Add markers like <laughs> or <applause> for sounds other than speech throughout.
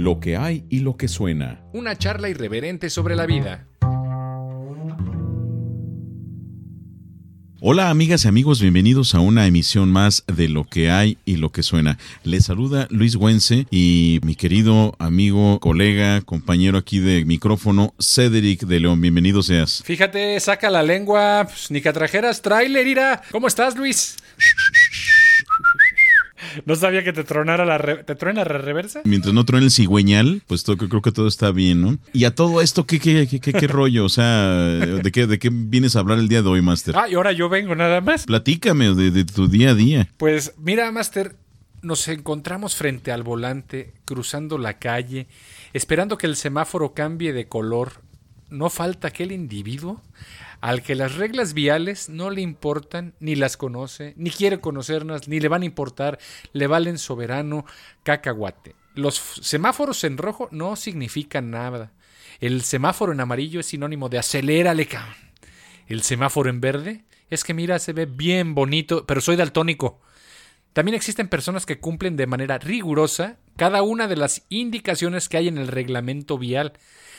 Lo que hay y lo que suena. Una charla irreverente sobre la vida. Hola amigas y amigos, bienvenidos a una emisión más de Lo que hay y lo que suena. Les saluda Luis Güense y mi querido amigo, colega, compañero aquí de micrófono, Cedric de León. Bienvenido seas. Fíjate, saca la lengua, pues, ni que trajeras trailer, ira. ¿Cómo estás, Luis? <laughs> No sabía que te tronara la te truena la reversa. Mientras no truene el cigüeñal, pues todo, creo que todo está bien, ¿no? Y a todo esto, ¿qué, qué, qué, qué, <laughs> rollo? O sea, ¿de qué, ¿de qué vienes a hablar el día de hoy, Master? Ah, y ahora yo vengo nada más. Platícame de, de tu día a día. Pues mira, Master, nos encontramos frente al volante, cruzando la calle, esperando que el semáforo cambie de color. ¿No falta aquel individuo al que las reglas viales no le importan, ni las conoce, ni quiere conocerlas, ni le van a importar, le valen soberano cacahuate. Los semáforos en rojo no significan nada. El semáforo en amarillo es sinónimo de acelérale, cabrón. El semáforo en verde es que mira, se ve bien bonito, pero soy daltónico. También existen personas que cumplen de manera rigurosa cada una de las indicaciones que hay en el reglamento vial.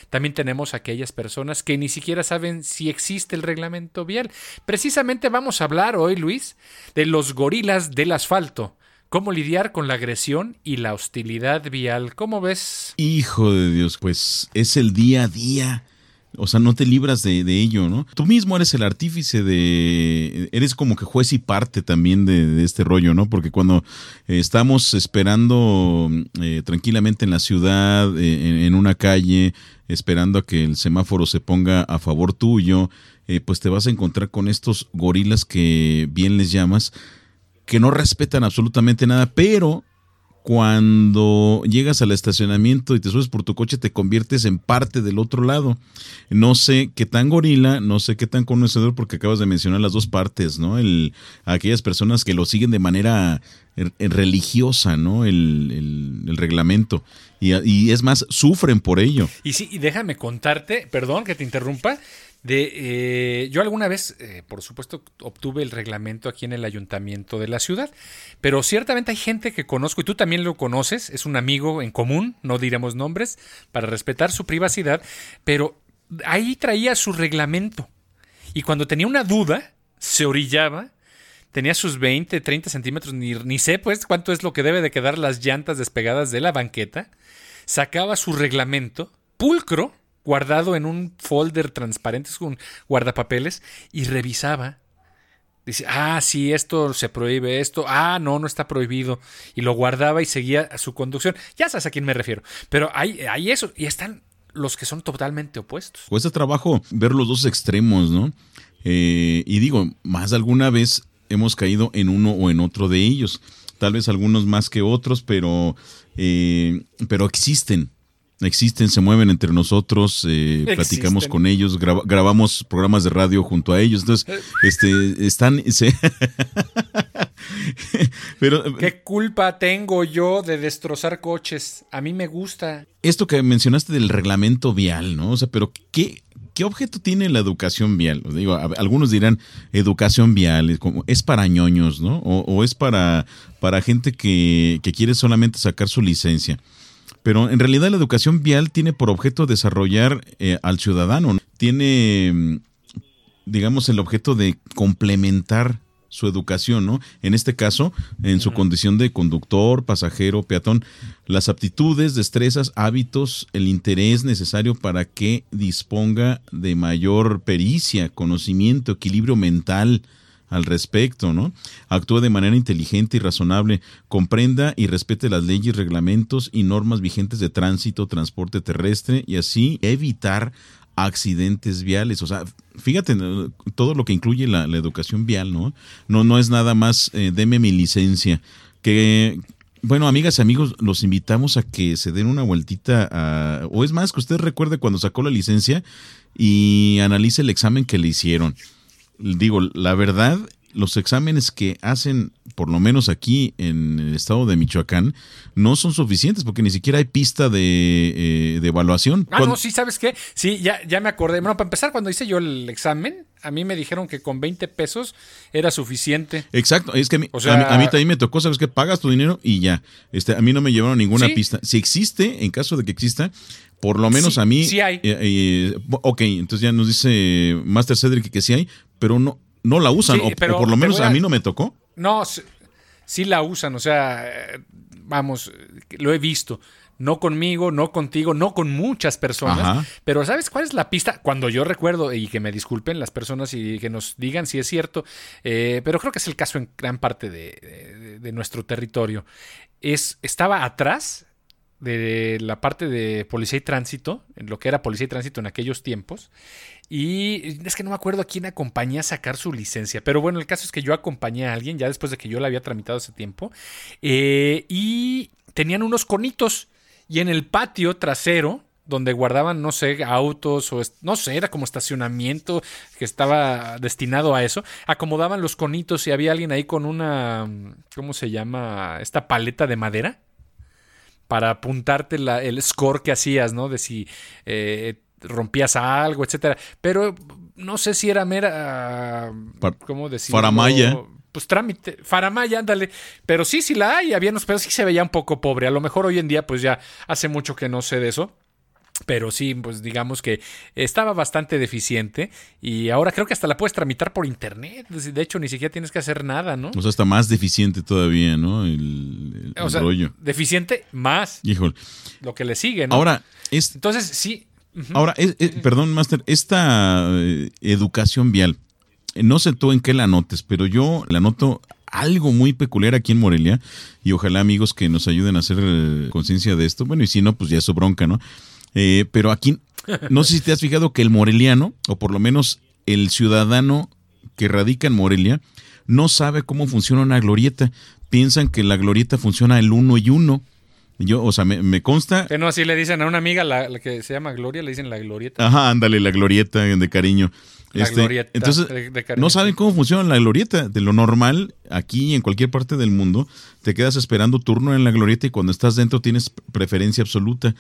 También tenemos aquellas personas que ni siquiera saben si existe el reglamento vial. Precisamente vamos a hablar hoy, Luis, de los gorilas del asfalto. ¿Cómo lidiar con la agresión y la hostilidad vial? ¿Cómo ves? Hijo de Dios, pues es el día a día. O sea, no te libras de, ello, ¿no? Tú mismo eres el artífice de... Eres como que juez y parte también de, este rollo, ¿no? Porque cuando estamos esperando eh, tranquilamente en la ciudad, eh, en, una calle, esperando a que el semáforo se ponga a favor tuyo, eh, pues te vas a encontrar con estos gorilas que bien les llamas, que no respetan absolutamente nada, pero cuando llegas al estacionamiento y te subes por tu coche, te conviertes en parte del otro lado. No sé qué tan gorila, no sé qué tan conocedor, porque acabas de mencionar las dos partes, ¿no? El, aquellas personas que lo siguen de manera er, religiosa, ¿no? El, el, reglamento. Y, y, es más, sufren por ello. Y sí, y déjame contarte, perdón que te interrumpa, de, eh, yo alguna vez, eh, por supuesto, obtuve el reglamento aquí en el ayuntamiento de la ciudad, pero ciertamente hay gente que conozco y tú también lo conoces, es un amigo en común, no diremos nombres, para respetar su privacidad, pero ahí traía su reglamento. Y cuando tenía una duda, se orillaba, tenía sus 20, 30 centímetros, ni, ni sé pues cuánto es lo que debe de quedar las llantas despegadas de la banqueta, sacaba su reglamento, pulcro, guardado en un folder transparente con guardapapeles y revisaba. Dice, ah, sí, esto se prohíbe, esto, ah, no, no está prohibido. Y lo guardaba y seguía su conducción. Ya sabes a quién me refiero. Pero hay, hay eso, y están los que son totalmente opuestos. Cuesta trabajo ver los dos extremos, ¿no? Eh, y digo, más alguna vez hemos caído en uno o en otro de ellos. Tal vez algunos más que otros, pero, eh, pero existen existen, se mueven entre nosotros, eh, platicamos con ellos, grabamos programas de radio junto a ellos, entonces, eh. este, están, <laughs> pero qué culpa tengo yo de destrozar coches, a mí me gusta. Esto que mencionaste del reglamento vial, ¿no? O sea, pero qué ¿Qué objeto tiene la educación vial? Digo, algunos dirán educación vial, es, como, es para ñoños, ¿no? O, es para, para gente que, que quiere solamente sacar su licencia. Pero en realidad la educación vial tiene por objeto desarrollar eh, al ciudadano, tiene, mm, digamos, el objeto de complementar su educación, ¿no? En este caso, en su condición de conductor, pasajero, peatón, las aptitudes, destrezas, hábitos, el interés necesario para que disponga de mayor pericia, conocimiento, equilibrio mental, al respecto, ¿no? Actúe de manera inteligente y razonable, comprenda y respete las leyes, reglamentos y normas vigentes de tránsito, transporte terrestre y así evitar accidentes viales. O sea, fíjate todo lo que incluye la, educación vial, ¿no? No, no es nada más eh, deme mi licencia. Que, bueno, amigas y amigos, los invitamos a que se den una vueltita a, o es más, que usted recuerde cuando sacó la licencia y analice el examen que le hicieron digo, la verdad los exámenes que hacen, por lo menos aquí en el estado de Michoacán, no son suficientes porque ni siquiera hay pista de, eh, de evaluación. Ah, no, sí, ¿sabes qué? Sí, ya, ya me acordé. Bueno, para empezar, cuando hice yo el examen, a mí me dijeron que con 20 pesos era suficiente. Exacto, es que a mí, a mí, también me tocó, ¿sabes qué? Pagas tu dinero y ya. Este, a mí no me llevaron ninguna pista. Si existe, en caso de que exista, por lo menos a mí. Sí hay. Eh, eh, ok, entonces ya nos dice Master Cedric que sí hay, pero no, no la usan, o, por lo menos a... mí no me tocó. No, sí, la usan, o sea, vamos, lo he visto. No conmigo, no contigo, no con muchas personas. Pero ¿sabes cuál es la pista? Cuando yo recuerdo, y que me disculpen las personas y que nos digan si es cierto, eh, pero creo que es el caso en gran parte de, de nuestro territorio. Es, estaba atrás de la parte de policía y tránsito, en lo que era policía y tránsito en aquellos tiempos. Y es que no me acuerdo a quién acompañé a sacar su licencia. Pero bueno, el caso es que yo acompañé a alguien ya después de que yo la había tramitado hace tiempo. Eh, y tenían unos conitos. Y en el patio trasero, donde guardaban, no sé, autos o no sé, era como estacionamiento que estaba destinado a eso, acomodaban los conitos y había alguien ahí con una, ¿cómo se llama? Esta paleta de madera para apuntarte el score que hacías, ¿no? De si eh, rompías algo, etcétera. Pero no sé si era mera. ¿Cómo decirlo? Faramaya. Pues trámite, faramaya, ándale. Pero sí, sí la hay, había unos, pero sí se veía un poco pobre. A lo mejor hoy en día, pues ya hace mucho que no sé de eso. Pero sí, pues digamos que estaba bastante deficiente y ahora creo que hasta la puedes tramitar por internet. De hecho, ni siquiera tienes que hacer nada, ¿no? O sea, está más deficiente todavía, ¿no? El, o sea, Deficiente más. Híjole. Lo que le sigue, ¿no? Ahora, entonces sí. Ahora, perdón, Master, esta eh, educación vial, no sé tú en qué la notes, pero yo la noto algo muy peculiar aquí en Morelia y ojalá amigos que nos ayuden a hacer eh, conciencia de esto. Bueno, y si no, pues ya es su bronca, ¿no? Eh, pero aquí, no sé si te has fijado que el moreliano, o por lo menos el ciudadano que radica en Morelia, no sabe cómo funciona una glorieta. Piensan que la glorieta funciona el uno y uno. Yo, o sea, me, consta. Que no, así le dicen a una amiga, la, que se llama Gloria, le dicen la glorieta. Ajá, ándale, la glorieta de cariño. La este, glorieta entonces, no saben cómo funciona la glorieta. De lo normal, aquí en cualquier parte del mundo, te quedas esperando turno en la glorieta y cuando estás dentro tienes preferencia absoluta.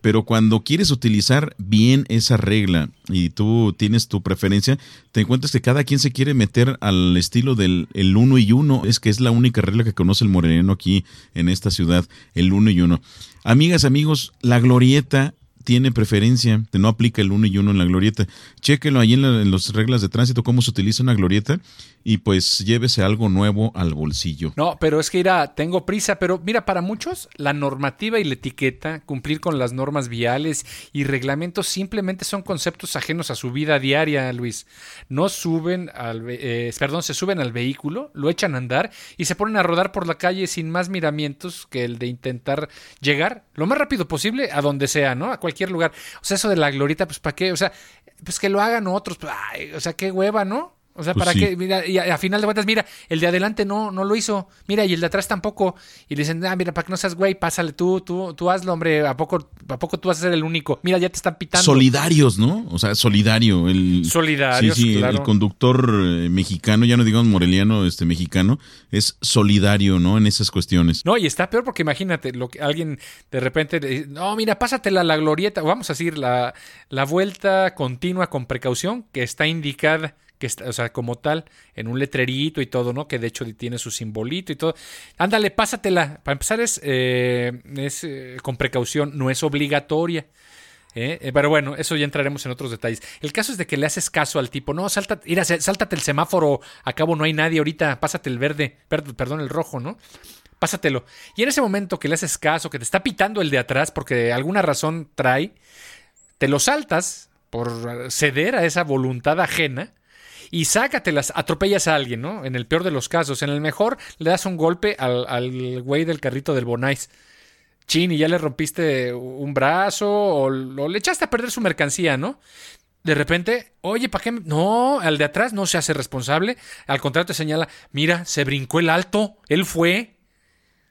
Pero cuando quieres utilizar bien esa regla y tú tienes tu preferencia, te encuentras que cada quien se quiere meter al estilo del el uno y uno. Es que es la única regla que conoce el moreno aquí en esta ciudad, el uno y uno. Amigas, amigos, la glorieta tiene preferencia, no aplica el uno y uno en la glorieta. Chéquelo ahí en, las reglas de tránsito cómo se utiliza una glorieta y pues llévese algo nuevo al bolsillo. No, pero es que irá, tengo prisa, pero mira, para muchos la normativa y la etiqueta, cumplir con las normas viales y reglamentos simplemente son conceptos ajenos a su vida diaria, Luis. No suben al, eh, perdón, se suben al vehículo, lo echan a andar y se ponen a rodar por la calle sin más miramientos que el de intentar llegar lo más rápido posible a donde sea, ¿no? A cualquier lugar. O sea, eso de la glorita, pues ¿para qué? O sea, pues que lo hagan otros. Pues, o sea, qué hueva, ¿no? O sea, pues ¿para qué? Mira, y a, final de cuentas, mira, el de adelante no, no lo hizo. Mira, y el de atrás tampoco. Y le dicen, ah, mira, para que no seas güey, pásale tú, tú, tú hazlo, hombre. ¿A poco, ¿A poco tú vas a ser el único? Mira, ya te están pitando. Solidarios, ¿no? O sea, solidario. El, Solidarios, sí, sí, el conductor eh, mexicano, ya no digamos moreliano, este mexicano, es solidario, ¿no? En esas cuestiones. No, y está peor porque imagínate, lo que alguien de repente, dice, no, mira, pásatela la glorieta, vamos a decir, la, la vuelta continua con precaución que está indicada que está, o sea, como tal, en un letrerito y todo, ¿no? Que de hecho tiene su simbolito y todo. Ándale, pásatela. Para empezar es, eh, es eh, con precaución, no es obligatoria. ¿eh? Pero bueno, eso ya entraremos en otros detalles. El caso es de que le haces caso al tipo, no, salta, mira, sáltate el semáforo, a cabo no hay nadie ahorita, pásate el verde, perdón, el rojo, ¿no? Pásatelo. Y en ese momento que le haces caso, que te está pitando el de atrás porque alguna razón trae, te lo saltas por ceder a esa voluntad ajena y sácatelas, atropellas a alguien, ¿no? En el peor de los casos. En el mejor, le das un golpe al, al güey del carrito del Bonais. Chin, y ya le rompiste un brazo o, le echaste a perder su mercancía, ¿no? De repente, oye, ¿para qué? No, al de atrás no se hace responsable. Al contrario, te señala, mira, se brincó el alto, él fue.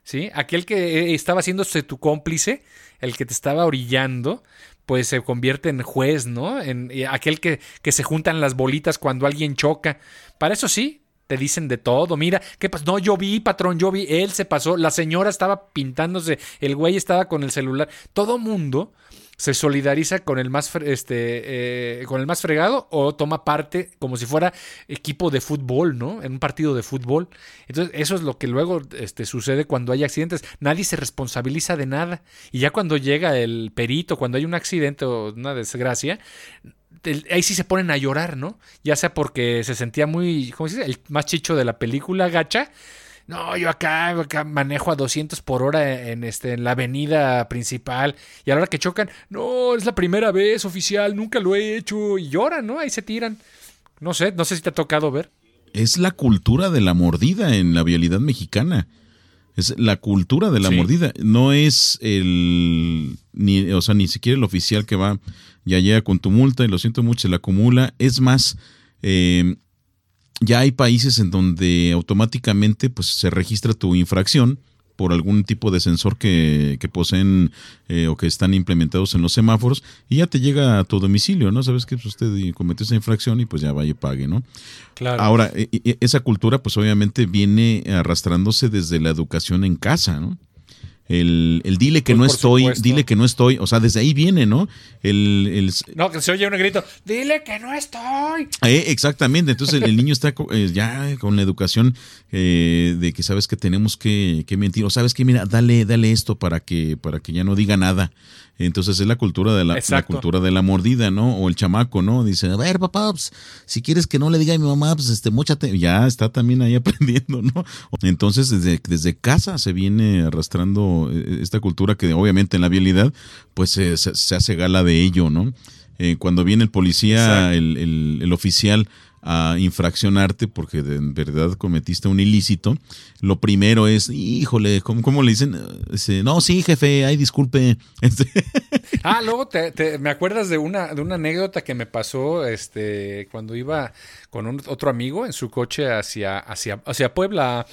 ¿Sí? Aquel que estaba haciéndose tu cómplice, el que te estaba orillando, pues se convierte en juez, ¿no? En aquel que, que se juntan las bolitas cuando alguien choca. Para eso sí, te dicen de todo. Mira, ¿qué pasó? No, yo vi, patrón, yo vi, él se pasó, la señora estaba pintándose, el güey estaba con el celular. Todo mundo se solidariza con el más este eh, con el más fregado o toma parte como si fuera equipo de fútbol, ¿no? En un partido de fútbol. Entonces, eso es lo que luego este, sucede cuando hay accidentes. Nadie se responsabiliza de nada. Y ya cuando llega el perito, cuando hay un accidente o una desgracia, ahí sí se ponen a llorar, ¿no? Ya sea porque se sentía muy, ¿cómo se dice? El más chicho de la película, gacha. No, yo acá, manejo a 200 por hora en, este, en la avenida principal. Y a la hora que chocan, no, es la primera vez oficial, nunca lo he hecho. Y lloran, ¿no? Ahí se tiran. No sé, no sé si te ha tocado ver. Es la cultura de la mordida en la vialidad mexicana. Es la cultura de la mordida. No es el. Ni, o sea, ni siquiera el oficial que va, ya llega con tu multa y lo siento mucho, se la acumula. Es más, eh, ya hay países en donde automáticamente pues, se registra tu infracción por algún tipo de sensor que, poseen eh, o que están implementados en los semáforos y ya te llega a tu domicilio, ¿no? Sabes que pues, usted cometió esa infracción y pues ya vaya y pague, ¿no? Claro. Ahora, e, e, esa cultura pues obviamente viene arrastrándose desde la educación en casa, ¿no? El, el dile que pues no estoy, dile que no estoy, o sea, desde ahí viene, ¿no? El, el no, que se oye un grito, dile que no estoy. Eh, exactamente, entonces el, niño está eh, ya con la educación eh, de que sabes que tenemos que, que, mentir, o sabes que mira, dale, dale esto para que, para que ya no diga nada. Entonces es la cultura de la, la, cultura de la mordida, ¿no? O el chamaco, ¿no? Dice, a ver, papá, pues, si quieres que no le diga a mi mamá, pues este, mochate. Ya está también ahí <laughs> aprendiendo, ¿no? Entonces desde, desde casa se viene arrastrando eh, esta cultura que obviamente en la vialidad, pues se, se hace gala de ello, ¿no? Eh, cuando viene el policía, el, el, el, oficial a infraccionarte porque de, en verdad cometiste un ilícito, lo primero es, híjole, ¿cómo, le dicen? no, sí, jefe, ay, disculpe. <laughs> Este ah, luego te, me acuerdas de una, de una anécdota que me pasó este, cuando iba con un, otro amigo en su coche hacia, hacia, hacia Puebla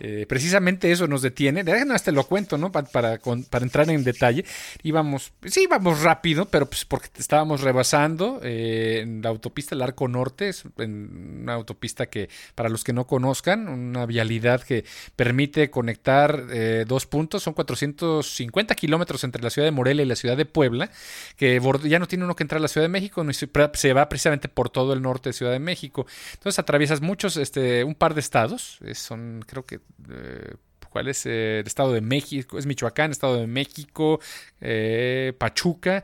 eh, precisamente eso nos detiene. Déjenme hasta lo cuento, ¿no? Para, para, entrar en detalle. Íbamos, sí, íbamos rápido, pero pues porque estábamos rebasando eh, en la autopista El Arco Norte, es una autopista que, para los que no conozcan, una vialidad que permite conectar eh, dos puntos, son 450 kilómetros entre la ciudad de Morelia y la ciudad de Puebla, que ya no tiene uno que entrar a la Ciudad de México, se va precisamente por todo el norte de Ciudad de México. Entonces atraviesas muchos, este, un par de estados, son creo que eh, ¿Cuál es? Eh, el Estado de México, es Michoacán, Estado de México, eh, Pachuca,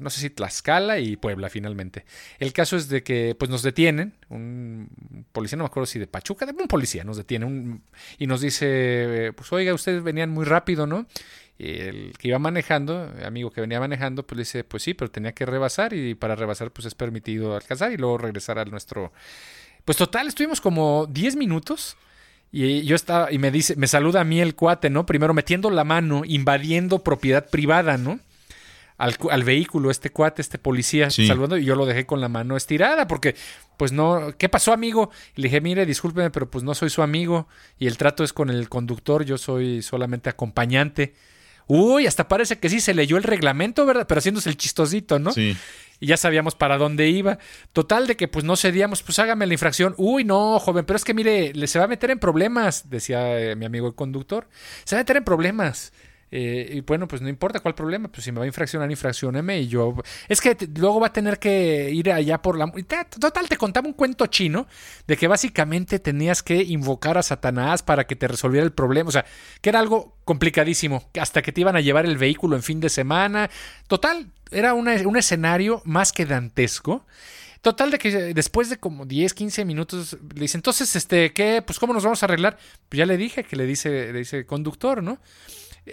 no sé si Tlaxcala y Puebla finalmente. El caso es de que pues nos detienen, un policía, no me acuerdo si de Pachuca, un policía nos detiene y nos dice, pues oiga, ustedes venían muy rápido, ¿no? Y el que iba manejando, amigo que venía manejando, pues dice, pues sí, pero tenía que rebasar y para rebasar pues es permitido alcanzar y luego regresar a nuestro... Pues total, estuvimos como 10 minutos y yo estaba, y me dice, me saluda a mí el cuate, ¿no? Primero metiendo la mano, invadiendo propiedad privada, ¿no? Al, vehículo, este cuate, este policía, saludando, y yo lo dejé con la mano estirada, porque, pues no, ¿qué pasó, amigo? Y le dije, mire, discúlpeme, pero pues no soy su amigo, y el trato es con el conductor, yo soy solamente acompañante. Uy, hasta parece que sí se leyó el reglamento, ¿verdad? Pero haciéndose el chistosito, ¿no? Sí y ya sabíamos para dónde iba. Total de que pues no cedíamos, pues hágame la infracción. Uy, no, joven, pero es que mire, le se va a meter en problemas, decía eh, mi amigo el conductor. Se va a meter en problemas. Eh, y bueno, pues no importa cuál problema, pues si me va a infraccionar, infraccioneme y yo... Es que luego va a tener que ir allá por la... Total, te contaba un cuento chino de que básicamente tenías que invocar a Satanás para que te resolviera el problema. O sea, que era algo complicadísimo, hasta que te iban a llevar el vehículo en fin de semana. Total, era un escenario más que dantesco. Total de que después de como 10, 15 minutos le dice, entonces, este, ¿qué? Pues cómo nos vamos a arreglar. Pues ya le dije que le dice, le dice conductor, ¿no?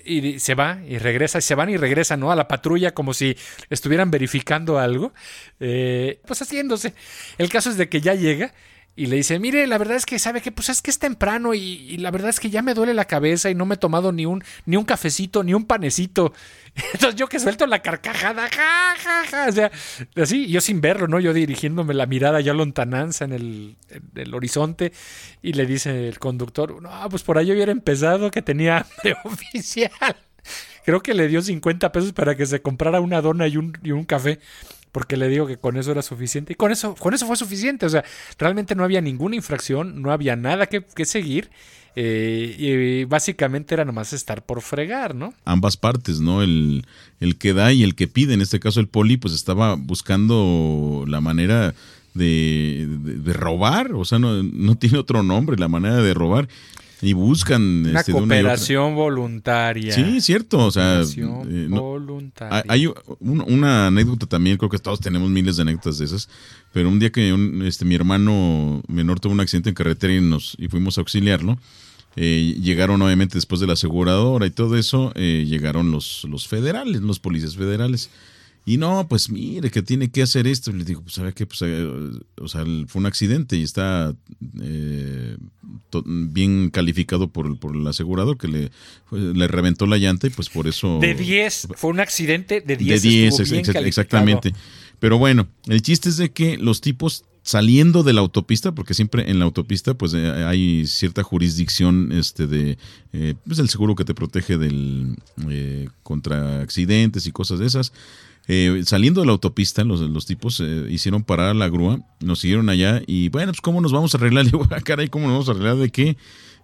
Y se va y regresa, y se van y regresan, ¿no? A la patrulla como si estuvieran verificando algo, eh, pues haciéndose. El caso es de que ya llega y le dice, mire, la verdad es que sabe que pues es que es temprano y, la verdad es que ya me duele la cabeza y no me he tomado ni un, ni un cafecito, ni un panecito. <laughs> Entonces yo que suelto la carcajada, ja, ja, ja, o sea, así, yo sin verlo, ¿no? Yo dirigiéndome la mirada ya lontananza en el, en el horizonte y le dice el conductor, no, pues por ahí hubiera empezado que tenía hambre <laughs> oficial. Creo que le dio 50 pesos para que se comprara una dona y un, y un café porque le digo que con eso era suficiente. Y con eso, con eso fue suficiente. O sea, realmente no había ninguna infracción, no había nada que, seguir. Eh, y básicamente era nomás estar por fregar, ¿no? Ambas partes, ¿no? El, el que da y el que pide. En este caso, el poli, pues estaba buscando la manera de, de, robar. O sea, no, no tiene otro nombre, la manera de robar y buscan una este, cooperación voluntaria. Sí, cierto, o sea, eh, voluntaria. Hay una anécdota también, creo que todos tenemos miles de anécdotas de esas, pero un día que este, mi hermano menor tuvo un accidente en carretera y nos y fuimos a auxiliarlo, eh, llegaron obviamente después de la aseguradora y todo eso, eh, llegaron los, los federales, los policías federales. Y no, pues mire, que tiene que hacer esto. Y le digo, pues, ¿sabe qué? Pues, eh, o sea, fue un accidente y está eh, bien calificado por, por el asegurador que le, le reventó la llanta y pues por eso... De 10, fue un accidente de 10. De 10, exactamente. Pero bueno, el chiste es de que los tipos saliendo de la autopista, porque siempre en la autopista pues eh, hay cierta jurisdicción este de pues el seguro que te protege del contra accidentes y cosas de esas. Eh, saliendo de la autopista, los, los tipos eh, hicieron parar la grúa, nos siguieron allá y bueno, pues ¿cómo nos vamos a arreglar? Le <laughs> digo, ah, caray, ¿cómo nos vamos a arreglar de qué?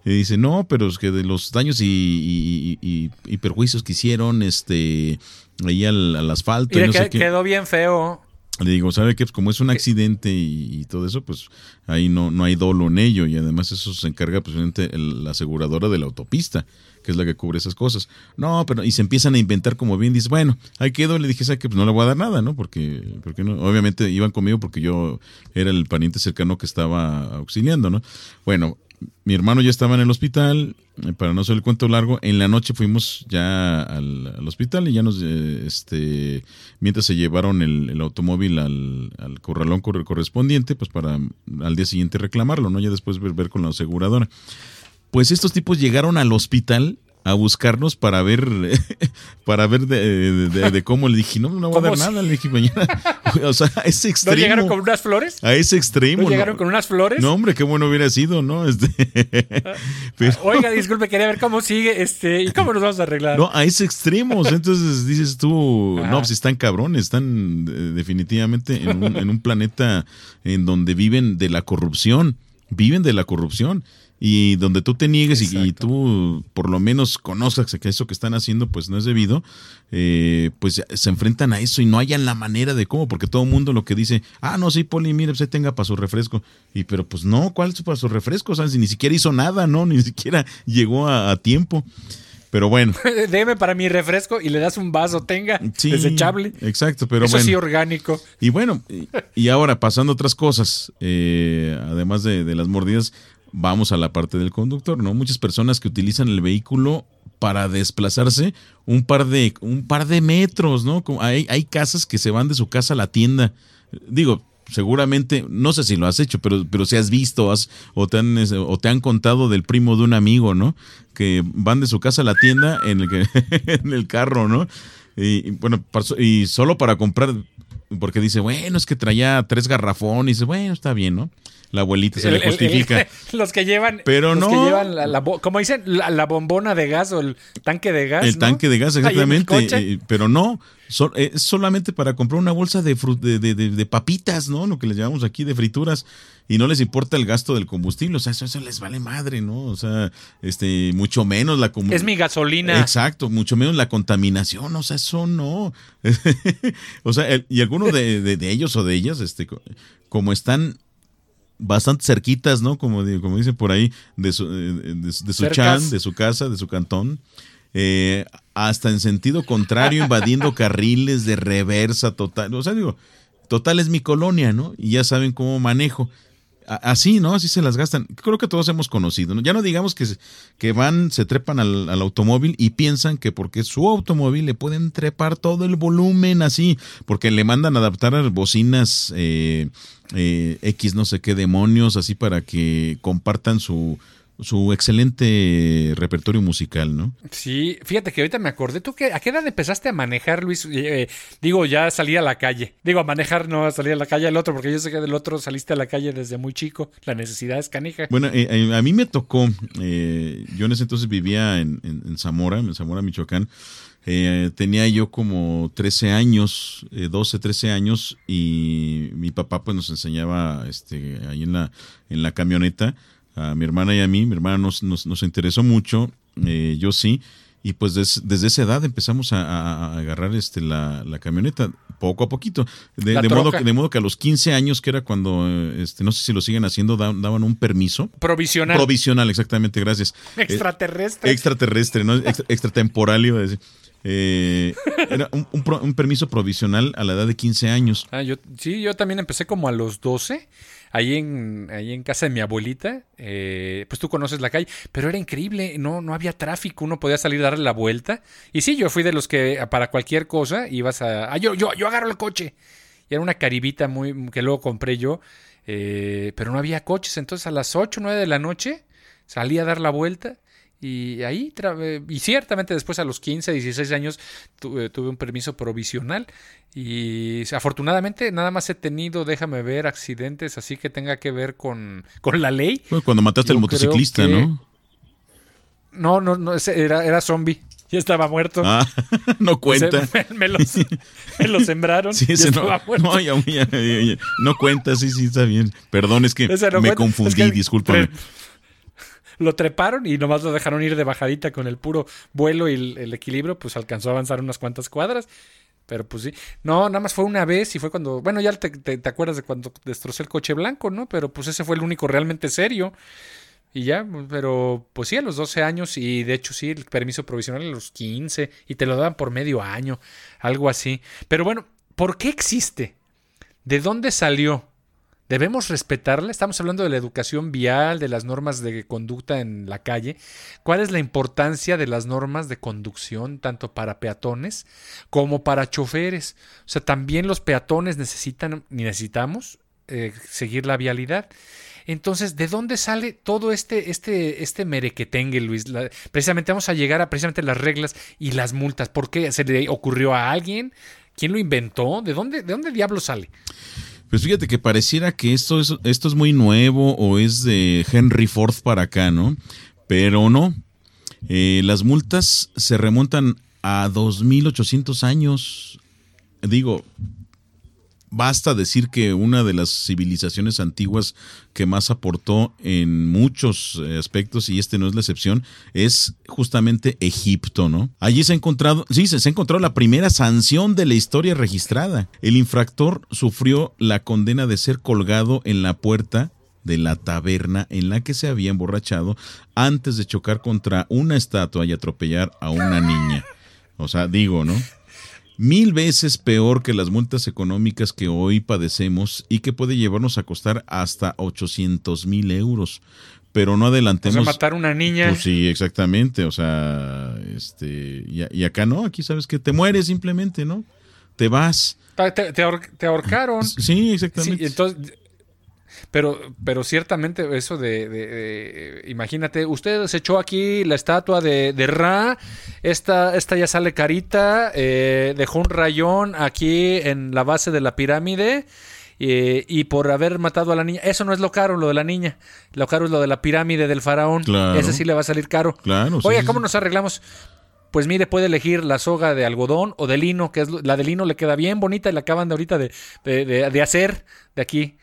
Y dice, no, pero es que de los daños y, y, perjuicios que hicieron este, ahí al, asfalto. Quedó bien feo. Le digo, ¿sabe qué? Pues como es un accidente y, todo eso, pues ahí no, no hay dolo en ello y además eso se encarga pues, la aseguradora de la autopista que es la que cubre esas cosas. No, pero y se empiezan a inventar como bien, dice, bueno, ahí quedó, le dije, ¿sabes que Pues no le voy a dar nada, ¿no? Porque, porque no, obviamente iban conmigo porque yo era el pariente cercano que estaba auxiliando, ¿no? Bueno, mi hermano ya estaba en el hospital, eh, para no hacer el cuento largo, en la noche fuimos ya al, hospital y ya nos, eh, este, mientras se llevaron el, automóvil al, al, corralón correspondiente, pues para al día siguiente reclamarlo, ¿no? Ya después ver con la aseguradora. Pues estos tipos llegaron al hospital a buscarnos para ver <laughs> para ver de, cómo le dije no no voy a dar nada le dije mañana <laughs> o sea a ese extremo ¿No llegaron con unas flores a ese extremo ¿No llegaron con unas flores no hombre qué bueno hubiera sido no este <laughs> oiga disculpe quería ver cómo sigue este y cómo nos vamos a arreglar no a ese extremo entonces dices tú no pues están cabrones están eh, definitivamente en un, en un planeta en donde viven de la corrupción viven de la corrupción y donde tú te niegues y, tú por lo menos conozcas que eso que están haciendo pues no es debido, eh, pues se enfrentan a eso y no hayan la manera de cómo, porque todo el mundo lo que dice, ah, no, sí, Poli, mire, pues tenga para su refresco. Y pero pues no, ¿cuál es para su refresco? O sea, si ni siquiera hizo nada, ¿no? <laughs> Ni siquiera llegó a, tiempo. Pero bueno. <laughs> Deme para mi refresco y le das un vaso, tenga, desechable. Exacto, pero Eso bueno. sí, orgánico. Y bueno, y, ahora pasando otras cosas, eh, además de, de, las mordidas, vamos a la parte del conductor, ¿no? Muchas personas que utilizan el vehículo para desplazarse un par de, un par de metros, ¿no? Hay, hay casas que se van de su casa a la tienda. Digo, seguramente, no sé si lo has hecho, pero, pero si has visto has, o, te han, o te han contado del primo de un amigo, ¿no? Que van de su casa a la tienda en el, que, <laughs> en el carro, ¿no? Y, bueno, y solo para comprar, porque dice, bueno, es que traía tres garrafones, y dice, bueno, está bien, ¿no? la abuelita se le justifica. <laughs> los que llevan, pero los no. que llevan la, como dicen, la, bombona de gas o el tanque de gas. El tanque de gas, exactamente. pero no, es solamente para comprar una bolsa de, de, papitas, ¿no? Lo que les llamamos aquí de frituras. Y no les importa el gasto del combustible, o sea, eso, eso les vale madre, ¿no? O sea, este, mucho menos la Es mi gasolina. Exacto, mucho menos la contaminación, o sea, eso no. <laughs> o sea, y algunos de, ellos o de ellas, este, como están bastante cerquitas, ¿no? Como, como dicen por ahí, de su, eh, de, su chan, de su casa, de su cantón. Eh, hasta en sentido contrario, <laughs> invadiendo carriles de reversa total. O sea, digo, total es mi colonia, ¿no? Y ya saben cómo manejo. Así, ¿no? Así se las gastan. Creo que todos hemos conocido, ¿no? Ya no digamos que, que van, se trepan al, automóvil y piensan que porque su automóvil le pueden trepar todo el volumen así, porque le mandan adaptar a bocinas eh, eh, X no sé qué demonios, así para que compartan su, su excelente repertorio musical, ¿no? Sí, fíjate que ahorita me acordé, ¿tú qué, a qué edad empezaste a manejar, Luis? Eh, digo, ya salí a la calle. Digo, a manejar, no a salir a la calle el otro, porque yo sé que del otro saliste a la calle desde muy chico. La necesidad es canija. Bueno, eh, eh, a mí me tocó, yo en ese entonces vivía en, en Zamora, en Zamora, Michoacán. tenía yo como 13 años, 12, 13 años, y mi papá pues nos enseñaba este, ahí en la, en la camioneta a mi hermana y a mí. Mi hermana nos, nos, interesó mucho, eh, yo sí. Y pues desde esa edad empezamos a, agarrar este, la, camioneta, poco a poquito. De, modo, de modo que a los 15 años, que era cuando, este, no sé si lo siguen haciendo, daban un permiso. Provisional. Provisional, exactamente, gracias. Extraterrestre. Eh, extraterrestre, ¿no? <laughs> extratemporal, iba a decir. Eh, era un, un, permiso provisional a la edad de 15 años. Ah, yo, sí, yo también empecé como a los 12 ahí en, ahí en casa de mi abuelita, eh, pues tú conoces la calle, pero era increíble, no, no había tráfico, uno podía salir a darle la vuelta. Y sí, yo fui de los que para cualquier cosa ibas a... Ah, yo, yo, yo agarro el coche. Y era una caribita muy que luego compré yo, eh, pero no había coches, entonces a las 8 o 9 de la noche salí a dar la vuelta y ahí, y ciertamente después a los 15, 16 años tuve, un permiso provisional y afortunadamente nada más he tenido, déjame ver, accidentes así que tenga que ver con, con la ley. cuando mataste al motociclista, ¿no? No, no, no, era, era zombie. Ya estaba muerto. Ah, <laughs> no cuenta. <laughs> me, lo, sembraron. Sí, no, no, cuenta, sí, sí, está bien. Perdón, es que me confundí, discúlpame lo treparon y nomás lo dejaron ir de bajadita con el puro vuelo y el, equilibrio, pues alcanzó a avanzar unas cuantas cuadras. Pero pues sí. No, nada más fue una vez y fue cuando. Bueno, ya te, te, acuerdas de cuando destrocé el coche blanco, ¿no? Pero pues ese fue el único realmente serio. Y ya, pero pues sí, a los 12 años y de hecho sí, el permiso provisional a los 15 y te lo daban por medio año, algo así. Pero bueno, ¿por qué existe? ¿De dónde salió? Debemos respetarla. Estamos hablando de la educación vial, de las normas de conducta en la calle. ¿Cuál es la importancia de las normas de conducción tanto para peatones como para choferes? O sea, también los peatones necesitan, necesitamos eh, seguir la vialidad. Entonces, ¿de dónde sale todo este, este, este merequetengue, Luis? precisamente vamos a llegar a precisamente las reglas y las multas. ¿Por qué? ¿Se le ocurrió a alguien? ¿Quién lo inventó? ¿De dónde, de dónde diablo sale? Pues fíjate que pareciera que esto es, esto es muy nuevo o es de Henry Ford para acá, ¿no? Pero no. Eh, las multas se remontan a 2800 años. Digo, basta decir que una de las civilizaciones antiguas que más aportó en muchos eh, aspectos, y este no es la excepción, es justamente Egipto, ¿no? Allí se ha encontrado, sí, se, ha encontrado la primera sanción de la historia registrada. El infractor sufrió la condena de ser colgado en la puerta de la taberna en la que se había emborrachado antes de chocar contra una estatua y atropellar a una niña. O sea, digo, ¿no? Mil veces peor que las multas económicas que hoy padecemos y que puede llevarnos a costar hasta 800 mil euros. Pero no adelantemos. O matar una niña. Pues sí, exactamente. O sea, este. Y, acá no, aquí sabes que te mueres simplemente, ¿no? Te vas. Te, ahorcaron. Sí, exactamente. Sí, entonces, pero, pero ciertamente eso de, imagínate, usted se echó aquí la estatua de, de Ra, esta, esta ya sale carita, eh, dejó un rayón aquí en la base de la pirámide. Eh, y por haber matado a la niña. Eso no es lo caro, lo de la niña. Lo caro es lo de la pirámide del faraón. Ese sí le va a salir caro. Claro. Oye, ¿cómo nos arreglamos? Pues mire, puede elegir la soga de algodón o de lino, que es la de lino le queda bien bonita y la acaban de ahorita de, de, de hacer de aquí.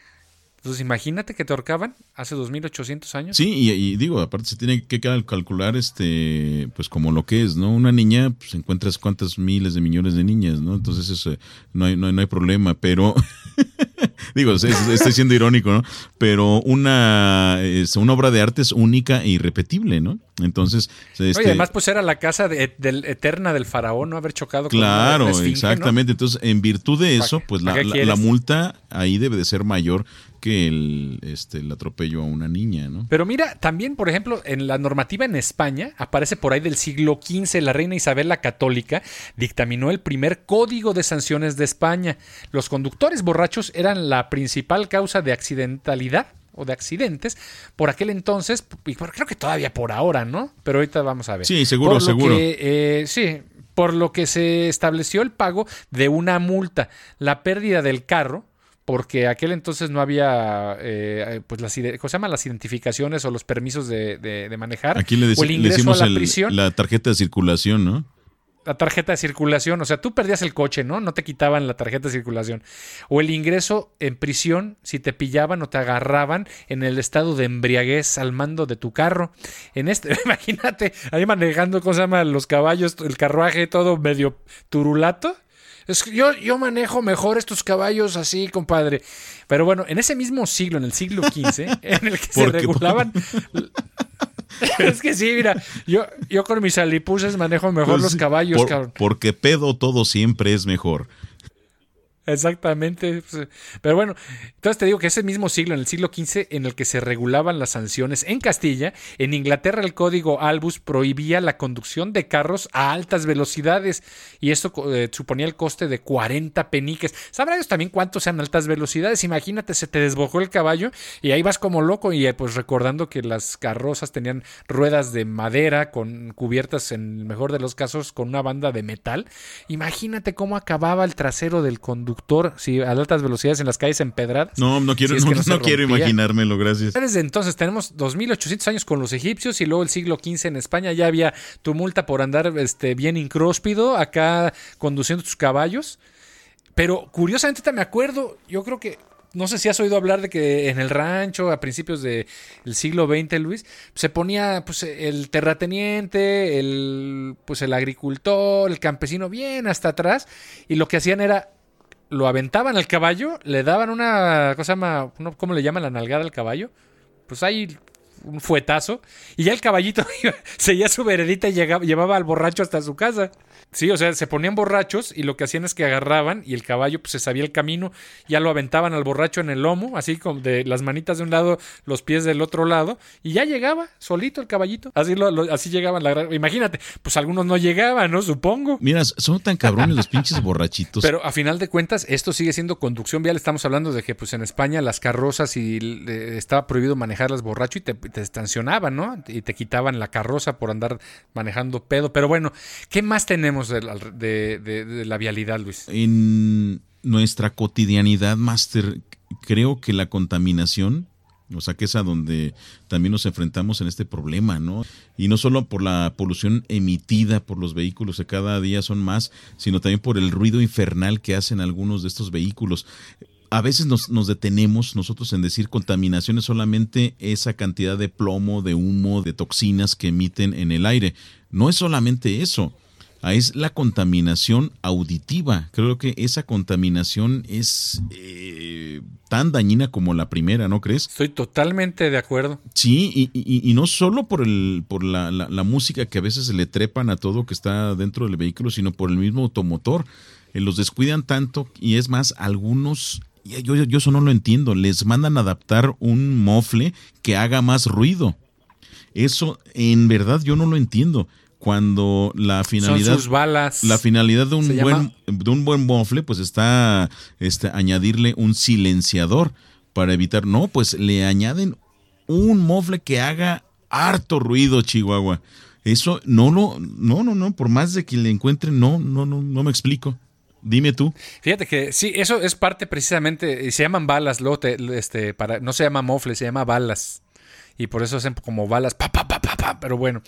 Entonces, imagínate que te ahorcaban hace 2800 años. Sí, y, digo, aparte se tiene que calcular, este, pues como lo que es, ¿no? Una niña, pues encuentras cuántas miles de millones de niñas, ¿no? Entonces, eso, no, hay, no, hay, problema, pero, <laughs> digo, estoy siendo irónico, ¿no? Pero una, es, una obra de arte es única e irrepetible, ¿no? Entonces, este, además, pues era la casa de, eterna del faraón, no haber chocado con Claro, exactamente. Entonces, en virtud de eso, pues la, la multa ahí debe de ser mayor que el, este, el atropello a una niña, ¿no? Pero mira, también, por ejemplo, en la normativa en España, aparece por ahí del siglo XV, la reina Isabel la Católica dictaminó el primer código de sanciones de España. Los conductores borrachos eran la principal causa de accidentalidad o de accidentes por aquel entonces, y creo que todavía por ahora, ¿no? Pero ahorita vamos a ver. Sí, seguro, seguro. Eh, sí, por lo que se estableció el pago de una multa, la pérdida del carro, porque aquel entonces no había eh, pues las, ¿cómo se llama? las identificaciones o los permisos de, manejar. Aquí le, o el ingreso a la prisión. la tarjeta de circulación, ¿no? la tarjeta de circulación. O sea, tú perdías el coche, ¿no? No te quitaban la tarjeta de circulación. O el ingreso en prisión si te pillaban o te agarraban en el estado de embriaguez al mando de tu carro. En este, <laughs> imagínate, ahí manejando, ¿cómo se llama? Los caballos, el carruaje, todo medio turulato. Es que yo, yo manejo mejor estos caballos así, compadre. Pero bueno, en ese mismo siglo, en el siglo XV, <laughs> en el que se regulaban <laughs> es que sí, mira, yo, yo con mis alipuses manejo mejor pues los caballos, cabrón. Porque pedo todo siempre es mejor. Exactamente. Pues, pero bueno, entonces te digo que ese mismo siglo, en el siglo XV, en el que se regulaban las sanciones en Castilla, en Inglaterra el código Albus prohibía la conducción de carros a altas velocidades y esto eh, suponía el coste de 40 peniques. ¿Sabrá Dios también cuánto sean altas velocidades? Imagínate, se te desbocó el caballo y ahí vas como loco y eh, pues recordando que las carrozas tenían ruedas de madera con cubiertas en el mejor de los casos con una banda de metal. Imagínate cómo acababa el trasero del conductor si a altas velocidades en las calles empedradas. No, no quiero, no, quiero imaginármelo, gracias. Desde entonces tenemos 2800 años con los egipcios y luego el siglo XV en España ya había tumulta por andar este, bien incróspido acá conduciendo tus caballos. Pero curiosamente me acuerdo, yo creo que no sé si has oído hablar de que en el rancho a principios del siglo XX, Luis, se ponía pues el terrateniente, el pues el agricultor, el campesino bien hasta atrás y lo que hacían era lo aventaban al caballo, le daban una cosa más, ¿cómo le llaman la nalgada al caballo? Pues ahí un fuetazo y ya el caballito <laughs> seguía su veredita y llevaba al borracho hasta su casa. Sí, o sea, se ponían borrachos y lo que hacían es que agarraban y el caballo pues se sabía el camino, ya lo aventaban al borracho en el lomo, así como de las manitas de un lado, los pies del otro lado, y ya llegaba solito el caballito. Así lo, así llegaban la Imagínate, pues algunos no llegaban, ¿no? Supongo. Mira, son tan cabrones los <laughs> pinches borrachitos. Pero a final de cuentas, esto sigue siendo conducción vial. Estamos hablando de que pues en España las carrozas y estaba prohibido manejarlas borracho y te, te estacionaban, ¿no? Y te quitaban la carroza por andar manejando pedo. Pero bueno, ¿qué más tenemos? De, la vialidad, Luis? En nuestra cotidianidad, Master, creo que la contaminación, o sea, que es a donde también nos enfrentamos en este problema, ¿no? Y no solo por la polución emitida por los vehículos, que cada día son más, sino también por el ruido infernal que hacen algunos de estos vehículos a veces nos, nos, detenemos nosotros en decir contaminación es solamente esa cantidad de plomo, de humo, de toxinas que emiten en el aire. No es solamente eso. Ah, es la contaminación auditiva. Creo que esa contaminación es eh, tan dañina como la primera, ¿no crees? Estoy totalmente de acuerdo. Sí, y, y, no solo por, el, por la, la, música que a veces le trepan a todo que está dentro del vehículo, sino por el mismo automotor. Eh, los descuidan tanto y es más, algunos yo, yo, eso no lo entiendo. Les mandan adaptar un mofle que haga más ruido. Eso en verdad yo no lo entiendo cuando la finalidad balas. la finalidad de un buen de un buen mofle pues está este añadirle un silenciador para evitar no pues le añaden un mofle que haga harto ruido Chihuahua eso no lo no no no por más de que le encuentren no no no no me explico Dime tú. Fíjate que sí, eso es parte precisamente, se llaman balas, luego este, para, no se llama mofle, se llama balas y por eso hacen como balas, pa, pa, pa, pa, pa. pero bueno.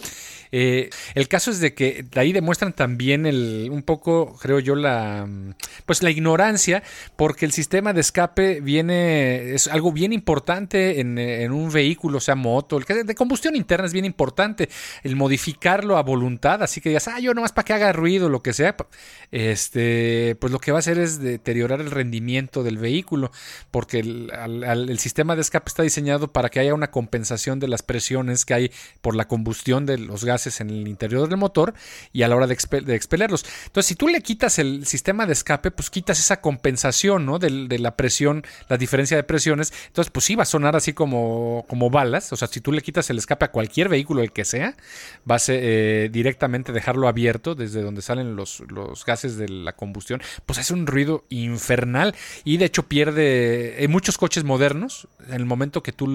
Eh, el caso es de que ahí demuestran también el, un poco, creo yo, la, pues la ignorancia, porque el sistema de escape viene, es algo bien importante en, en un vehículo, sea moto, el de combustión interna es bien importante, el modificarlo a voluntad, así que digas, ah, yo nomás para que haga ruido, lo que sea, este, pues lo que va a hacer es deteriorar el rendimiento del vehículo, porque el sistema de escape está diseñado para que haya una compensación de las presiones que hay por la combustión de los gases en el interior del motor y a la hora de, expelerlos. Entonces, si tú le quitas el sistema de escape, pues quitas esa compensación, ¿no? De, la presión, la diferencia de presiones. Entonces, pues sí va a sonar así como, como balas. O sea, si tú le quitas el escape a cualquier vehículo, el que sea, vas a eh, directamente dejarlo abierto desde donde salen los, los gases de la combustión, pues hace un ruido infernal y de hecho pierde, en muchos coches modernos, en el momento que tú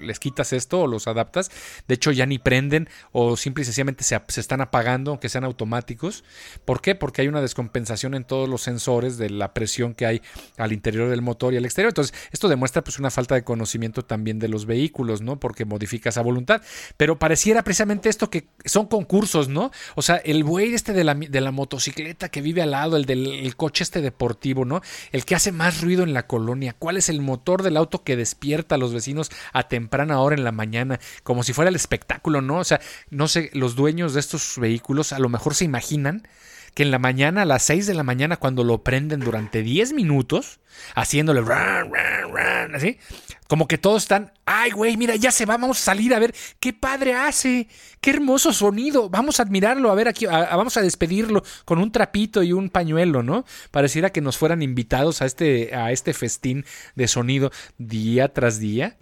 les quitas esto o los adaptas, de hecho ya ni prenden o simple y sencillamente se, están apagando, aunque sean automáticos. ¿Por qué? Porque hay una descompensación en todos los sensores de la presión que hay al interior del motor y al exterior. Entonces, esto demuestra pues una falta de conocimiento también de los vehículos, ¿no? Porque modifica esa voluntad. Pero pareciera precisamente esto que son concursos, ¿no? O sea, el güey este de la, de la motocicleta que vive al lado, el del coche este deportivo, ¿no? El que hace más ruido en la colonia. ¿Cuál es el motor del auto que despierta a los vecinos a temprana hora en la mañana? Como si fuera el espectáculo, ¿no? O sea, no sé, los dueños de estos vehículos a lo mejor se imaginan que en la mañana, a las 6 de la mañana, cuando lo prenden durante 10 minutos, haciéndole así, como que todos están, ay, güey, mira, ya se va, vamos a salir a ver qué padre hace, qué hermoso sonido, vamos a admirarlo, a ver aquí, vamos a despedirlo con un trapito y un pañuelo, ¿no? Pareciera que nos fueran invitados a este, a este festín de sonido día tras día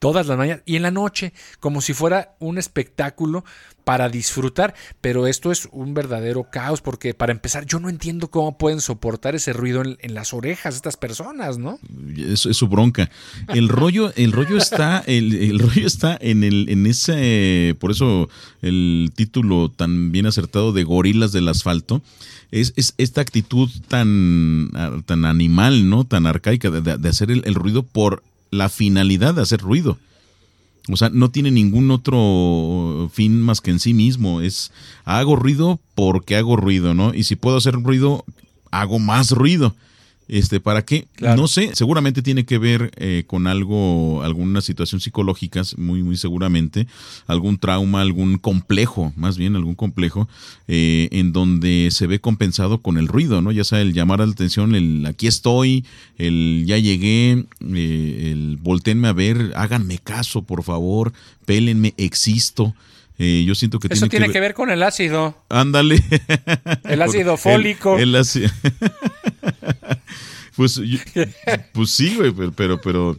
todas las mañanas y en la noche, como si fuera un espectáculo para disfrutar, pero esto es un verdadero caos porque para empezar yo no entiendo cómo pueden soportar ese ruido en, las orejas estas personas, ¿no? Es, es, su bronca. El rollo, el rollo está, el, rollo está en el, en ese, por eso el título tan bien acertado de gorilas del asfalto. Es, es esta actitud tan, tan animal, ¿no? Tan arcaica de, hacer el ruido por la finalidad de hacer ruido. O sea, no tiene ningún otro fin más que en sí mismo. Es hago ruido porque hago ruido, ¿no? Y si puedo hacer ruido, hago más ruido. Este, ¿Para qué? No sé, seguramente tiene que ver eh, con algo, algunas situaciones psicológicas, muy, muy seguramente, algún trauma, algún complejo, más bien algún complejo, eh, en donde se ve compensado con el ruido, ¿no? Ya sea el llamar a la atención, el aquí estoy, el ya llegué, eh, el volteenme a ver, háganme caso, por favor, pélenme, existo. yo siento que Eso tiene, que, ver... con el ácido. Ándale. El <laughs> ácido fólico. el ácido. <laughs> Pues, <laughs> pues sí, güey, pero, pero,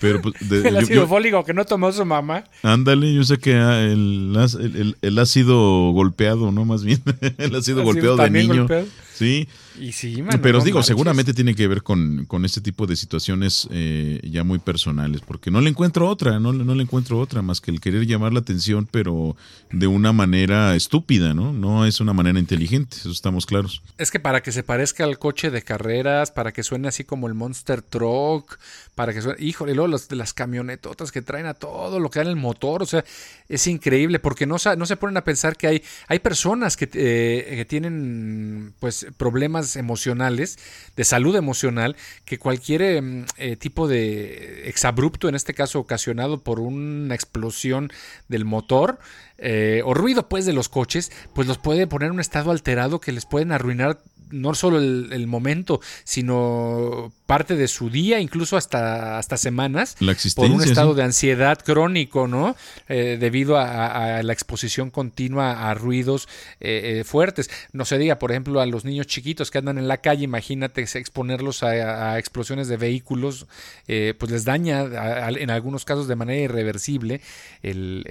pero, pues, el ácido fólico que no tomó su mamá. Ándale, yo sé que el, el, el, ácido golpeado, ¿no? Más bien, <laughs> el ácido golpeado de niño. Sí. Y sí, Pero os digo, seguramente tiene que ver con, con este tipo de situaciones eh, ya muy personales, porque no le encuentro otra, no, no le encuentro otra más que el querer llamar la atención, pero de una manera estúpida, ¿no? No es una manera inteligente, eso estamos claros. Es que para que se parezca al coche de carreras, para que suene así como el Monster Truck, para que suene, híjole, luego las, de las camionetotas que traen a todo lo que da en el motor, o sea, es increíble, porque no, no se ponen a pensar que hay, hay personas que, eh, que tienen, pues, problemas emocionales, de salud emocional, que cualquier em, eh, tipo de exabrupto, en este caso ocasionado por una explosión del motor, eh, o ruido pues de los coches, pues los puede poner en un estado alterado que les pueden arruinar no solo el, momento, sino parte de su día, incluso hasta, hasta semanas, por un estado de ansiedad crónico, ¿no? Eh, debido a, la exposición continua a ruidos eh, eh, fuertes. No se diga, por ejemplo, a los niños chiquitos que andan en la calle, imagínate exponerlos a, explosiones de vehículos, pues les daña en algunos casos de manera irreversible el,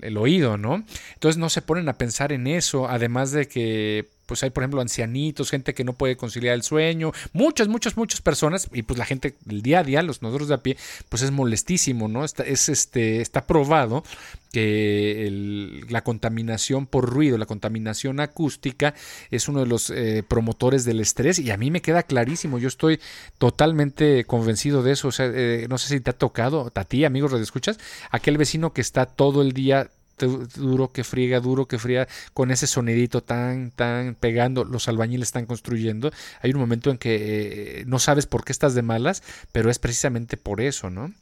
el oído, ¿no? Entonces no se ponen a pensar en eso, además de que pues hay por ejemplo ancianitos, gente que no puede conciliar el sueño, muchas, muchas, muchas personas, y pues la gente del día a día, los nosotros de a pie, pues es molestísimo, ¿no? Está, es, este, está probado que la contaminación por ruido, la contaminación acústica es uno de los eh, promotores del estrés y a mí me queda clarísimo, yo estoy totalmente convencido de eso, o sea, eh, no sé si te ha tocado, a ti, amigos, escuchas, aquel vecino que está todo el día duro que friega, duro que fría, con ese sonidito tan, tan pegando, los albañiles están construyendo. Hay un momento en que eh, no sabes por qué estás de malas, pero es precisamente por eso, ¿no?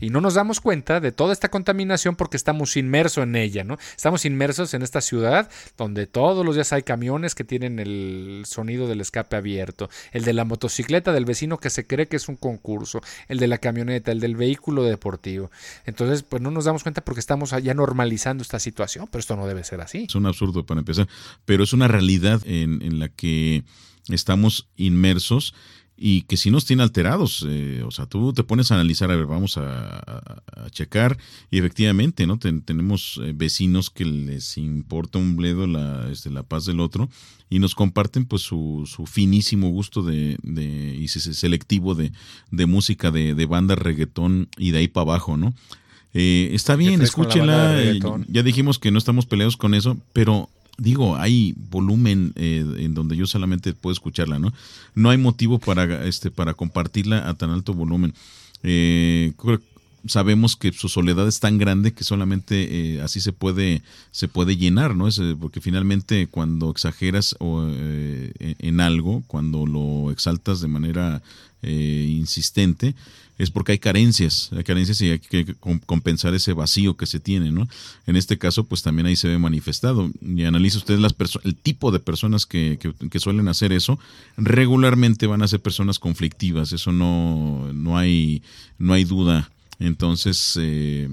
Y no nos damos cuenta de toda esta contaminación porque estamos inmersos en ella, ¿no? Estamos inmersos en esta ciudad donde todos los días hay camiones que tienen el sonido del escape abierto, el de la motocicleta del vecino que se cree que es un concurso, el de la camioneta, el del vehículo deportivo. Entonces, pues no nos damos cuenta porque estamos ya normalizando esta situación, pero esto no debe ser así. Es un absurdo para empezar, pero es una realidad en, en la que estamos inmersos y que si nos tiene alterados. Eh, o sea, tú te pones a analizar, a ver, vamos a, checar y efectivamente, ¿no? tenemos eh, vecinos que les importa un bledo la, este, la paz del otro y nos comparten pues su, su finísimo gusto de, de y selectivo de, de música de, de banda reggaetón y de ahí para abajo, ¿no? Eh, está bien, escúchela. Ya dijimos que no estamos peleados con eso, pero digo, hay volumen eh, en donde yo solamente puedo escucharla, ¿no? No hay motivo para, este, para compartirla a tan alto volumen. Eh, sabemos que su soledad es tan grande que solamente eh, así se puede, se puede llenar, ¿no? Es, porque finalmente cuando exageras o, en algo, cuando lo exaltas de manera insistente, es porque hay carencias, hay carencias y hay que compensar ese vacío que se tiene, ¿no? En este caso, pues también ahí se ve manifestado. Y analiza usted las el tipo de personas que, que, suelen hacer eso, regularmente van a ser personas conflictivas, eso no, no, hay, no hay duda. Entonces, eh,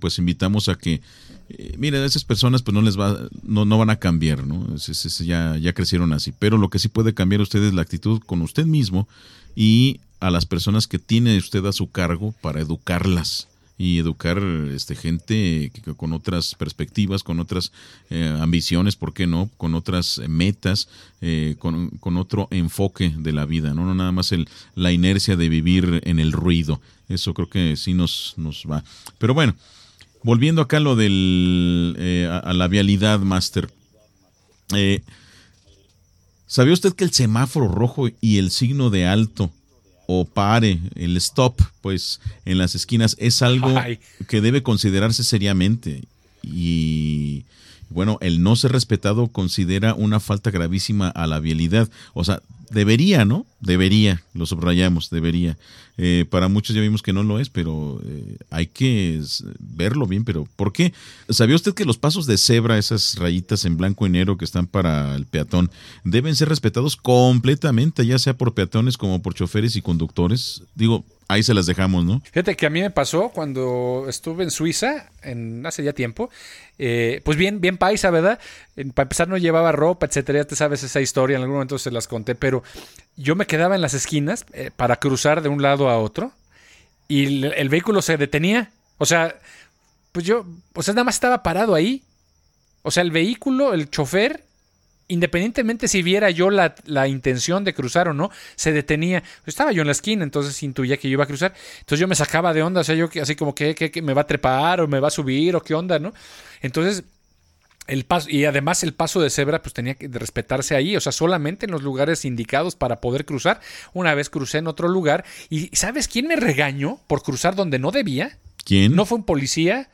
pues invitamos a que, eh, mire, a esas personas pues no les va, no, no van a cambiar, ¿no? ya, ya crecieron así. Pero lo que sí puede cambiar usted es la actitud con usted mismo y a las personas que tiene usted a su cargo para educarlas y educar este gente con otras perspectivas, con otras eh, ambiciones, ¿por qué no? Con otras metas, eh, con, con, otro enfoque de la vida, ¿no? no nada más el, la inercia de vivir en el ruido. Eso creo que sí nos, nos va. Pero bueno, volviendo acá a lo del eh, a, la vialidad, Master. ¿Sabía usted que el semáforo rojo y el signo de alto o pare, el stop, pues en las esquinas es algo que debe considerarse seriamente. Y bueno, el no ser respetado considera una falta gravísima a la vialidad. O sea, debería, ¿no? Debería, lo subrayamos, debería. Eh, para muchos ya vimos que no lo es, pero eh, hay que verlo bien. Pero, ¿por qué? ¿Sabía usted que los pasos de cebra, esas rayitas en blanco y negro que están para el peatón, deben ser respetados completamente, ya sea por peatones como por choferes y conductores? Digo, ahí se las dejamos, ¿no? Fíjate que a mí me pasó cuando estuve en Suiza, en hace ya tiempo, eh, pues bien, bien paisa, ¿verdad? Para empezar no llevaba ropa, etcétera, ya te sabes esa historia, en algún momento se las conté, pero yo me quedaba en las esquinas eh, para cruzar de un lado a otro y el, vehículo se detenía. O sea, pues yo, pues nada más estaba parado ahí. O sea, el vehículo, el chofer, independientemente si viera yo la, intención de cruzar o no, se detenía. Estaba yo en la esquina, entonces intuía que yo iba a cruzar. Entonces yo me sacaba de onda, o sea, yo así como que, que me va a trepar o me va a subir o qué onda, ¿no? Entonces el paso, y además el paso de cebra pues tenía que respetarse ahí, o sea, solamente en los lugares indicados para poder cruzar. Una vez crucé en otro lugar y ¿sabes quién me regañó por cruzar donde no debía? ¿Quién? No fue un policía,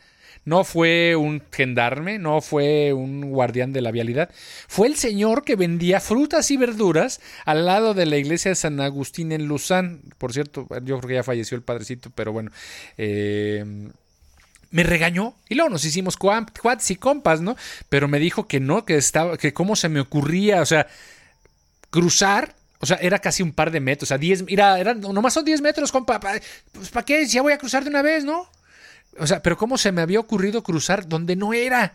no fue un gendarme, no fue un guardián de la vialidad, fue el señor que vendía frutas y verduras al lado de la iglesia de San Agustín en Luzán. Por cierto, yo creo que ya falleció el padrecito, pero bueno. Eh, me regañó y luego nos hicimos quads y compas, ¿no? Pero me dijo que no, que estaba, que cómo se me ocurría, o sea, cruzar, o sea, era casi un par de metros, o sea, 10, mira, eran, nomás son 10 metros, compa, pues ¿para qué? Ya voy a cruzar de una vez, ¿no? O sea, pero ¿cómo se me había ocurrido cruzar donde no era?